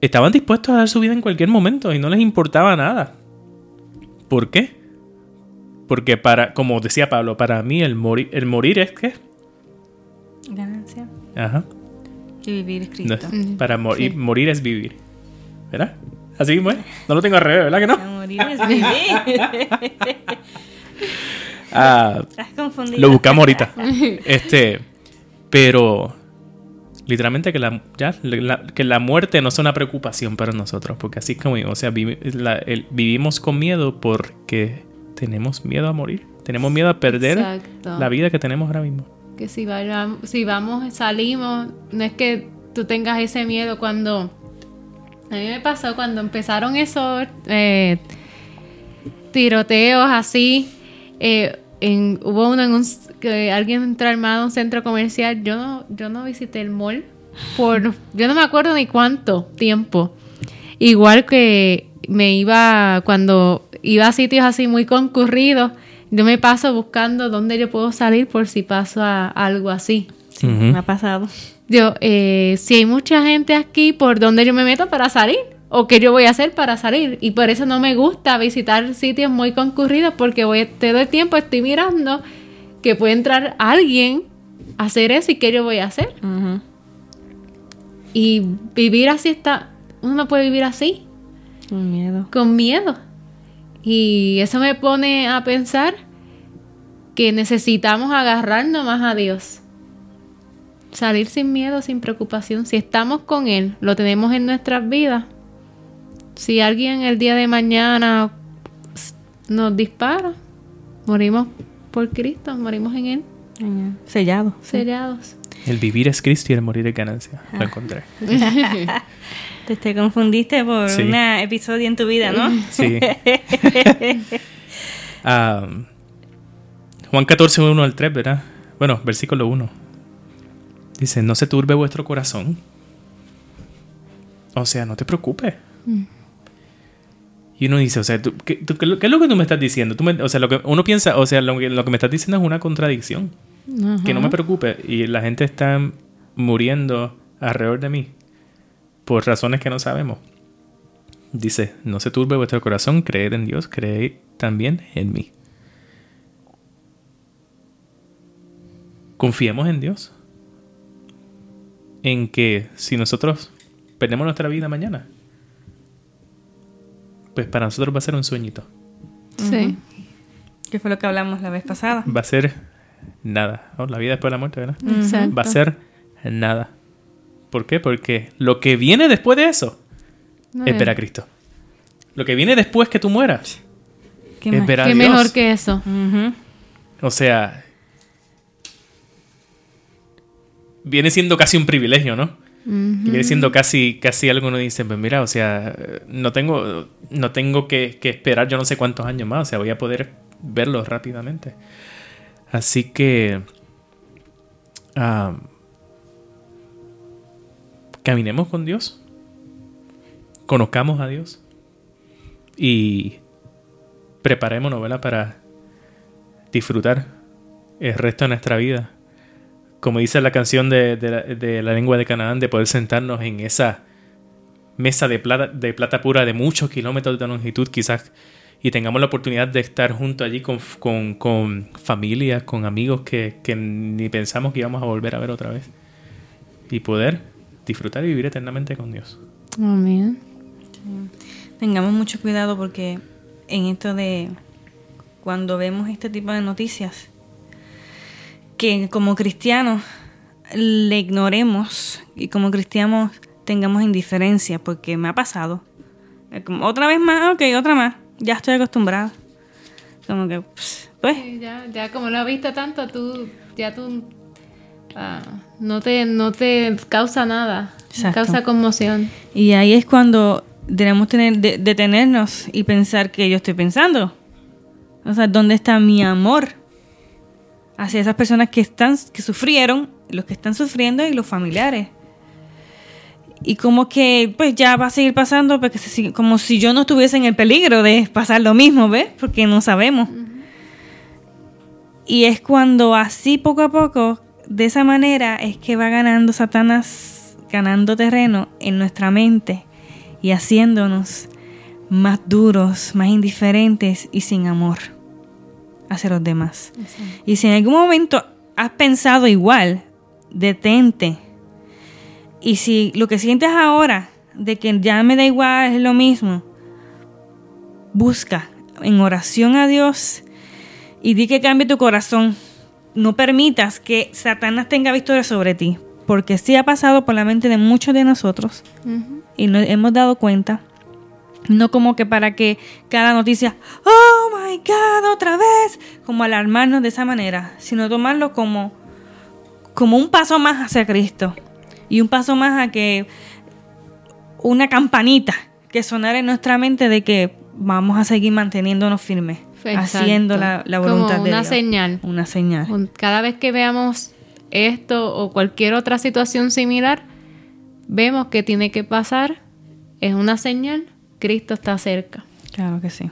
Estaban dispuestos a dar su vida en cualquier momento y no les importaba nada. ¿Por qué? Porque para, como decía Pablo, para mí el morir, el morir es que ganancia. Ajá. Y vivir es Cristo. para morir, morir es vivir. ¿Verdad? Así mismo, No lo tengo al revés, ¿verdad que no? morir es vivir. ah, Estás confundido. Lo buscamos ahorita. Este, pero literalmente que la, ya, que la muerte no sea una preocupación para nosotros, porque así como, o sea, vivimos con miedo porque tenemos miedo a morir, tenemos miedo a perder la vida que tenemos ahora mismo. Que si si vamos, salimos, no es que tú tengas ese miedo cuando a mí me pasó cuando empezaron esos eh, tiroteos así. Eh, hubo uno en un que alguien entró armado a un centro comercial. Yo no, yo no visité el mall por yo no me acuerdo ni cuánto tiempo. Igual que me iba cuando iba a sitios así muy concurridos, yo me paso buscando dónde yo puedo salir por si paso a algo así. Me ha pasado yo, eh, si hay mucha gente aquí, ¿por dónde yo me meto para salir? ¿O qué yo voy a hacer para salir? Y por eso no me gusta visitar sitios muy concurridos porque voy todo el tiempo estoy mirando que puede entrar alguien a hacer eso y qué yo voy a hacer. Y vivir así está, uno no puede vivir así. Con miedo. Con miedo. Y eso me pone a pensar que necesitamos agarrarnos más a Dios salir sin miedo, sin preocupación. Si estamos con Él, lo tenemos en nuestras vidas. Si alguien el día de mañana nos dispara, morimos por Cristo, morimos en Él. Sellados. Sellados. El vivir es Cristo y el morir es ganancia. Lo ah. encontré. te, confundiste por un episodio en tu vida, ¿no? Sí. Ah, Juan 14, 1 al 3, ¿verdad? Bueno, versículo 1. Dice, no se turbe vuestro corazón. O sea, no te preocupes. Mm. Y uno dice, o sea, ¿qué, es lo que tú me estás diciendo? o sea, lo que uno piensa, o sea, lo, que me estás diciendo es una contradicción. Que no me preocupe. Y la gente está muriendo alrededor de mí por razones que no sabemos. Dice, no se turbe vuestro corazón, creed en Dios, creed también en mí. Confiemos en Dios en que si nosotros perdemos nuestra vida mañana, pues para nosotros va a ser un sueñito. Sí. Que fue lo que hablamos la vez pasada. Va a ser nada. la vida después de la muerte, ¿verdad? Exacto. Va a ser nada. ¿Por qué? Porque lo que viene después de eso es ver a Cristo. Lo que viene después que tú mueras ¿Qué es ver a ¿Qué mejor que eso? O sea, viene siendo casi un privilegio, ¿no? Viene siendo casi, casi algo uno dice, pues mira, o sea, no tengo, no tengo que, esperar yo no sé cuántos años más, o sea, voy a poder verlo rápidamente. Así que caminemos con Dios, conozcamos a Dios y preparémonos, ¿verdad? Para disfrutar el resto de nuestra vida como dice la canción de, la, lengua de Canaán, de poder sentarnos en esa mesa de plata, de plata pura de muchos kilómetros de longitud quizás y tengamos la oportunidad de estar junto allí con, con, con familias, con amigos que, ni pensamos que íbamos a volver a ver otra vez y poder disfrutar y vivir eternamente con Dios. Amén. Tengamos mucho cuidado porque en esto de cuando vemos este tipo de noticias, que como cristianos le ignoremos y como cristianos tengamos indiferencia, porque me ha pasado. Otra vez más, ok, otra más. Ya estoy acostumbrada. Como que, pues. ya, ya como lo has visto tanto, tú, ya tú ah, no, te, no te causa nada, Exacto. causa conmoción. Y ahí es cuando tener, de- detenernos y pensar que yo estoy pensando. O sea, ¿dónde está mi amor hacia esas personas que están, que sufrieron, los que están sufriendo y los familiares? Y como que, pues ya va a seguir pasando, porque se sigue- como si yo no estuviese en el peligro de pasar lo mismo, ¿ves? Porque no sabemos. Y es cuando así poco a poco, de esa manera, es que va ganando Satanás, ganando terreno en nuestra mente y haciéndonos más duros, más indiferentes y sin amor hacia los demás. Y si en algún momento has pensado igual, detente. Y si lo que sientes ahora, de que ya me da igual, es lo mismo, busca en oración a Dios y di que cambie tu corazón. No permitas que Satanás tenga victoria sobre ti, porque sí ha pasado por la mente de muchos de nosotros y nos hemos dado cuenta. No como que para que cada noticia, oh my God, otra vez, como alarmarnos de esa manera, sino tomarlo como, como un paso más hacia Cristo y un paso más a que una campanita que sonara en nuestra mente de que vamos a seguir manteniéndonos firmes, Exacto. haciendo la, la voluntad Como de una Dios. señal. Una señal. Cada vez que veamos esto o cualquier otra situación similar, vemos que tiene que pasar, es una señal, Cristo está cerca. Claro que sí.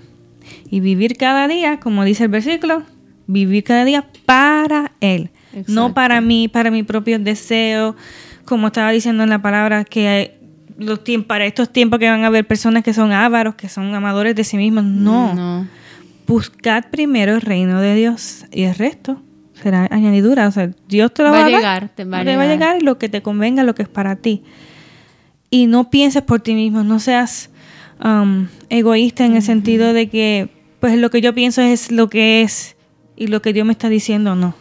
Y vivir cada día, como dice el versículo, vivir cada día para Él. Exacto. No para mí, para mi propio deseo, como estaba diciendo en la palabra, que los tiempos, para estos tiempos que van a haber personas que son ávaros, que son amadores de sí mismos. No. No. Buscad primero el reino de Dios y el resto será añadidura. O sea, Dios te lo va, Va a dar, llegar, te va a te va a llegar. llegar lo que te convenga, lo que es para ti. Y no pienses por ti mismo, no seas um, egoísta en el sentido de que, pues lo que yo pienso es lo que es y lo que Dios me está diciendo, no.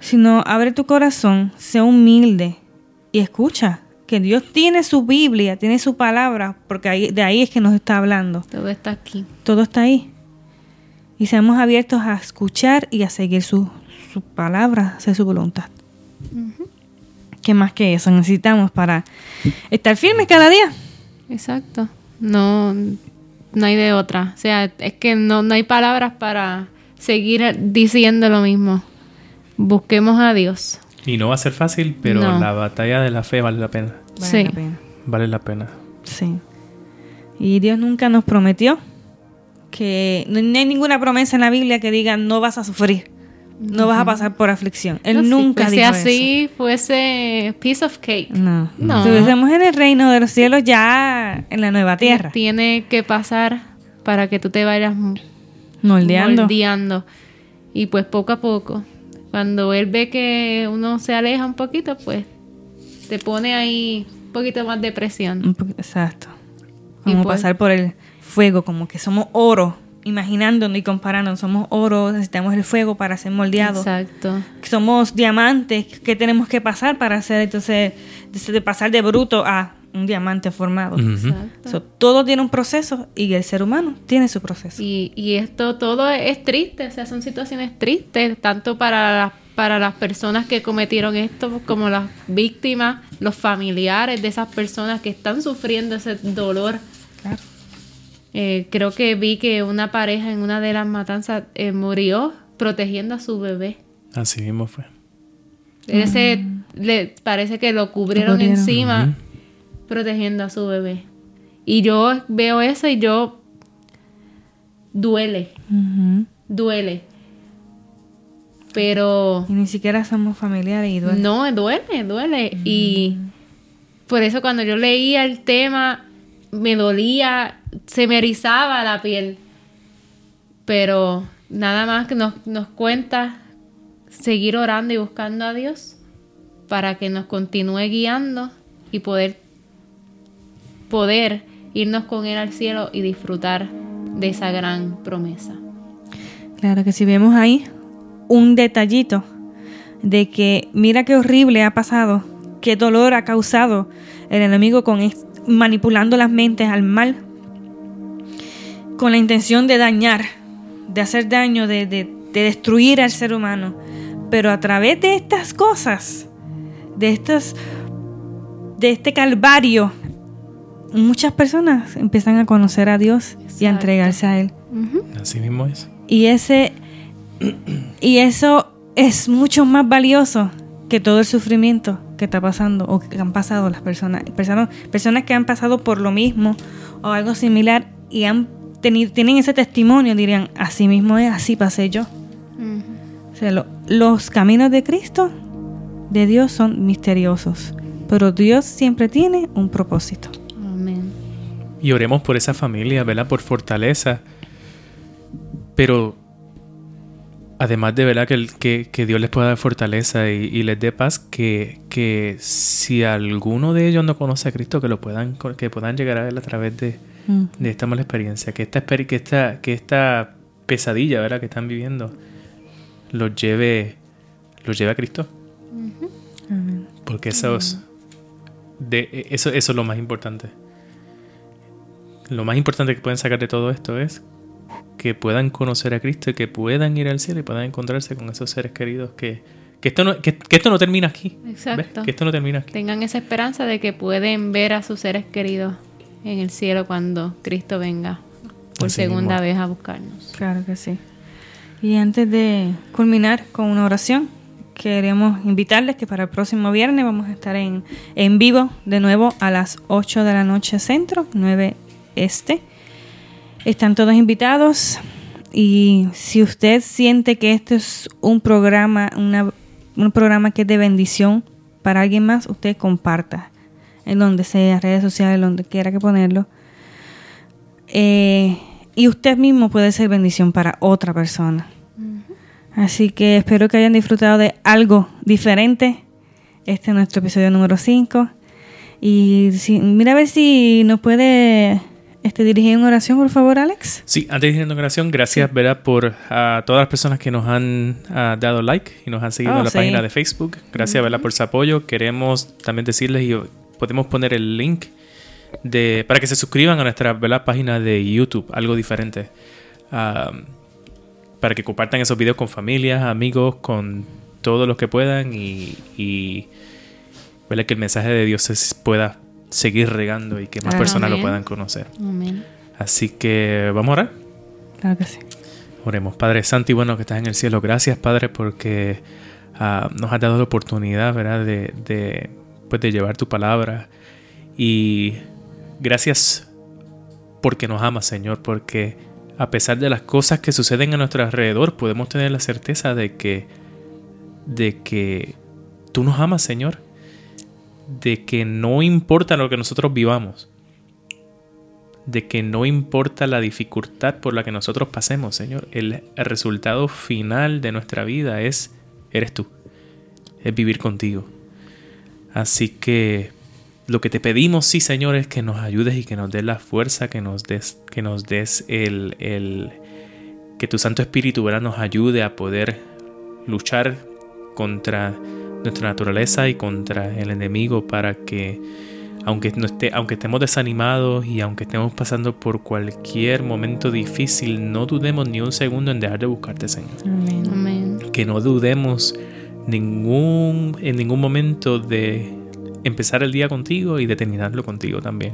Sino abre tu corazón, sea humilde y escucha que Dios tiene su Biblia, tiene su palabra, porque ahí, de ahí es que nos está hablando Todo está aquí. todo está ahí. Y seamos abiertos a escuchar y a seguir su, su palabra, hacer su voluntad. ¿Qué más que eso necesitamos para estar firmes cada día? Exacto. No, no hay de otra. O sea, es que no, no hay palabras para seguir diciendo lo mismo. Busquemos a Dios. Y no va a ser fácil, pero No. la batalla de la fe vale la pena. Vale Sí. la pena. Vale la pena. Sí. Y Dios nunca nos prometió que no hay ninguna promesa en la Biblia que diga no vas a sufrir, no vas a pasar por aflicción. Él No, si nunca fuese dijo así, fuese piece of cake. eso. No. No. Estuviésemos en el reino de los cielos ya en la nueva tierra, Tiene que pasar para que tú te vayas moldeando. moldeando. Y pues poco a poco, cuando él ve que uno se aleja un poquito, pues te pone ahí un poquito más de presión. Un poquito- exacto. Como pues- pasar por el fuego, como que somos oro, imaginándonos y comparando, somos oro, necesitamos el fuego para ser moldeados. Exacto. Somos diamantes, que tenemos que pasar para hacer entonces de pasar de bruto a un diamante formado. Ujú. Exacto. So, todo tiene un proceso y el ser humano tiene su proceso. Y, y esto todo es triste, o sea, son situaciones tristes, tanto para las, para las personas que cometieron esto como las víctimas, los familiares de esas personas que están sufriendo ese dolor. Claro. Eh, creo que vi que una pareja en una de las matanzas eh, murió protegiendo a su bebé. Así mismo fue. Ese le parece que lo cubrieron, Lo cubrieron. encima. Protegiendo a su bebé. Y yo veo eso y yo duele, duele. Pero Y ni siquiera somos familiares y duele. no, duele, duele. Y por eso cuando yo leía el tema me dolía, se me erizaba la piel. Pero nada más que nos, nos cuenta seguir orando y buscando a Dios para que nos continúe guiando y poder poder irnos con él al cielo y disfrutar de esa gran promesa. Claro que si vemos ahí un detallito de que mira qué horrible ha pasado, qué dolor ha causado el enemigo con manipulando las mentes al mal, con la intención de dañar, de hacer daño, de, de- de destruir al ser humano. Pero a través de estas cosas, de estos, de este calvario, muchas personas empiezan a conocer a Dios y a entregarse a Él. Así mismo es. Y ese y eso es mucho más valioso que todo el sufrimiento que está pasando o que han pasado las personas, personas, personas que han pasado por lo mismo o algo similar y han tenido tienen ese testimonio, dirían, así mismo es, así pasé yo. Ujú. O sea, lo- los caminos de Cristo, de Dios, son misteriosos, pero Dios siempre tiene un propósito. Y oremos por esa familia, ¿verdad? Por fortaleza. Pero además de verdad que, que, que Dios les pueda dar fortaleza y, y les dé paz, que, que si alguno de ellos no conoce a Cristo, que lo puedan, que puedan llegar a él a través de, Mm. de esta mala experiencia, que esta, que esta, que esta pesadilla, ¿verdad? Que están viviendo, los lleve, los lleve a Cristo. Porque eso es, de, eso, eso es lo más importante. Lo más importante que pueden sacar de todo esto es que puedan conocer a Cristo y que puedan ir al cielo y puedan encontrarse con esos seres queridos que, que, esto, no, que, que esto no termina aquí. ¿ves? Exacto. Que esto no termina aquí. Tengan esa esperanza de que pueden ver a sus seres queridos en el cielo cuando Cristo venga por Así segunda mismo. vez a buscarnos. Claro que sí. Y antes de culminar con una oración, queremos invitarles que para el próximo viernes vamos a estar en, en vivo de nuevo a las 8 de la noche centro, 9 este. Están todos invitados y si usted siente que este es un programa, una- un programa que es de bendición para alguien más, usted comparta en donde sea, redes sociales, donde quiera que ponerlo. Eh, y usted mismo puede ser bendición para otra persona. Así que espero que hayan disfrutado de algo diferente. Este es nuestro episodio número 5. Y si, mira a ver si nos puede este, dirigir una oración, por favor, Alex. Sí, antes de ir en oración, gracias ¿verdad? por a todas las personas que nos han ah, dado like y nos han seguido Oh, en la sí. página de Facebook. Gracias ¿verdad? por su apoyo. Queremos también decirles y podemos poner el link de para que se suscriban a nuestra ¿verdad? página de YouTube, algo diferente. Ah, para que compartan esos videos con familias, amigos, con todos los que puedan y, y ¿verdad? que el mensaje de Dios se pueda seguir regando y que más personas lo puedan conocer. Amén. Así que vamos a orar. Claro que sí. Oremos, Padre Santo y bueno que estás en el cielo. Gracias, Padre, porque ah, nos has dado la oportunidad, ¿verdad?, de, de, pues, de llevar tu palabra. Y gracias porque nos amas, Señor, porque a pesar de las cosas que suceden a nuestro alrededor, podemos tener la certeza de que, de que tú nos amas, Señor. De que no importa lo que nosotros vivamos, de que no importa la dificultad por la que nosotros pasemos, Señor, el, resultado final de nuestra vida es, eres tú, es vivir contigo. Así que lo que te pedimos, sí, Señor, es que nos ayudes y que nos des la fuerza, que nos des, que nos des el, el que tu Santo Espíritu ¿verdad? nos ayude a poder luchar contra nuestra naturaleza y contra el enemigo para que aunque, no esté, aunque estemos desanimados y aunque estemos pasando por cualquier momento difícil, no dudemos ni un segundo en dejar de buscarte, Señor. Amén. Amén. Que no dudemos ningún, en ningún momento de empezar el día contigo y de terminarlo contigo también.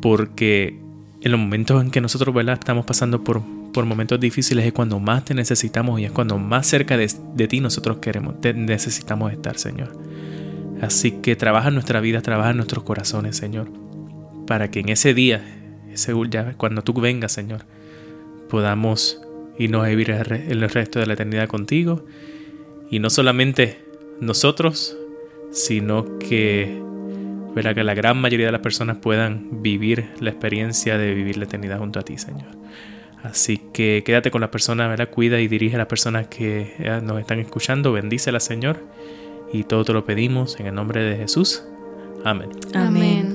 Porque en los momentos en que nosotros ¿verdad? estamos pasando por, por momentos difíciles es cuando más te necesitamos y es cuando más cerca de, de ti nosotros queremos, te necesitamos estar, Señor. Así que trabaja en nuestra vida, trabaja en nuestros corazones, Señor, para que en ese día, ese, ya, cuando tú vengas, Señor, podamos irnos a vivir el, re- el resto de la eternidad contigo. Y no solamente nosotros, sino que, ¿verdad? que la gran mayoría de las personas puedan vivir la experiencia de vivir la eternidad junto a ti, Señor. Así que quédate con las personas, ¿verdad? Cuida y dirige a las personas que nos están escuchando. Bendícelas, Señor. Y todo te lo pedimos en el nombre de Jesús. Amén. Amén.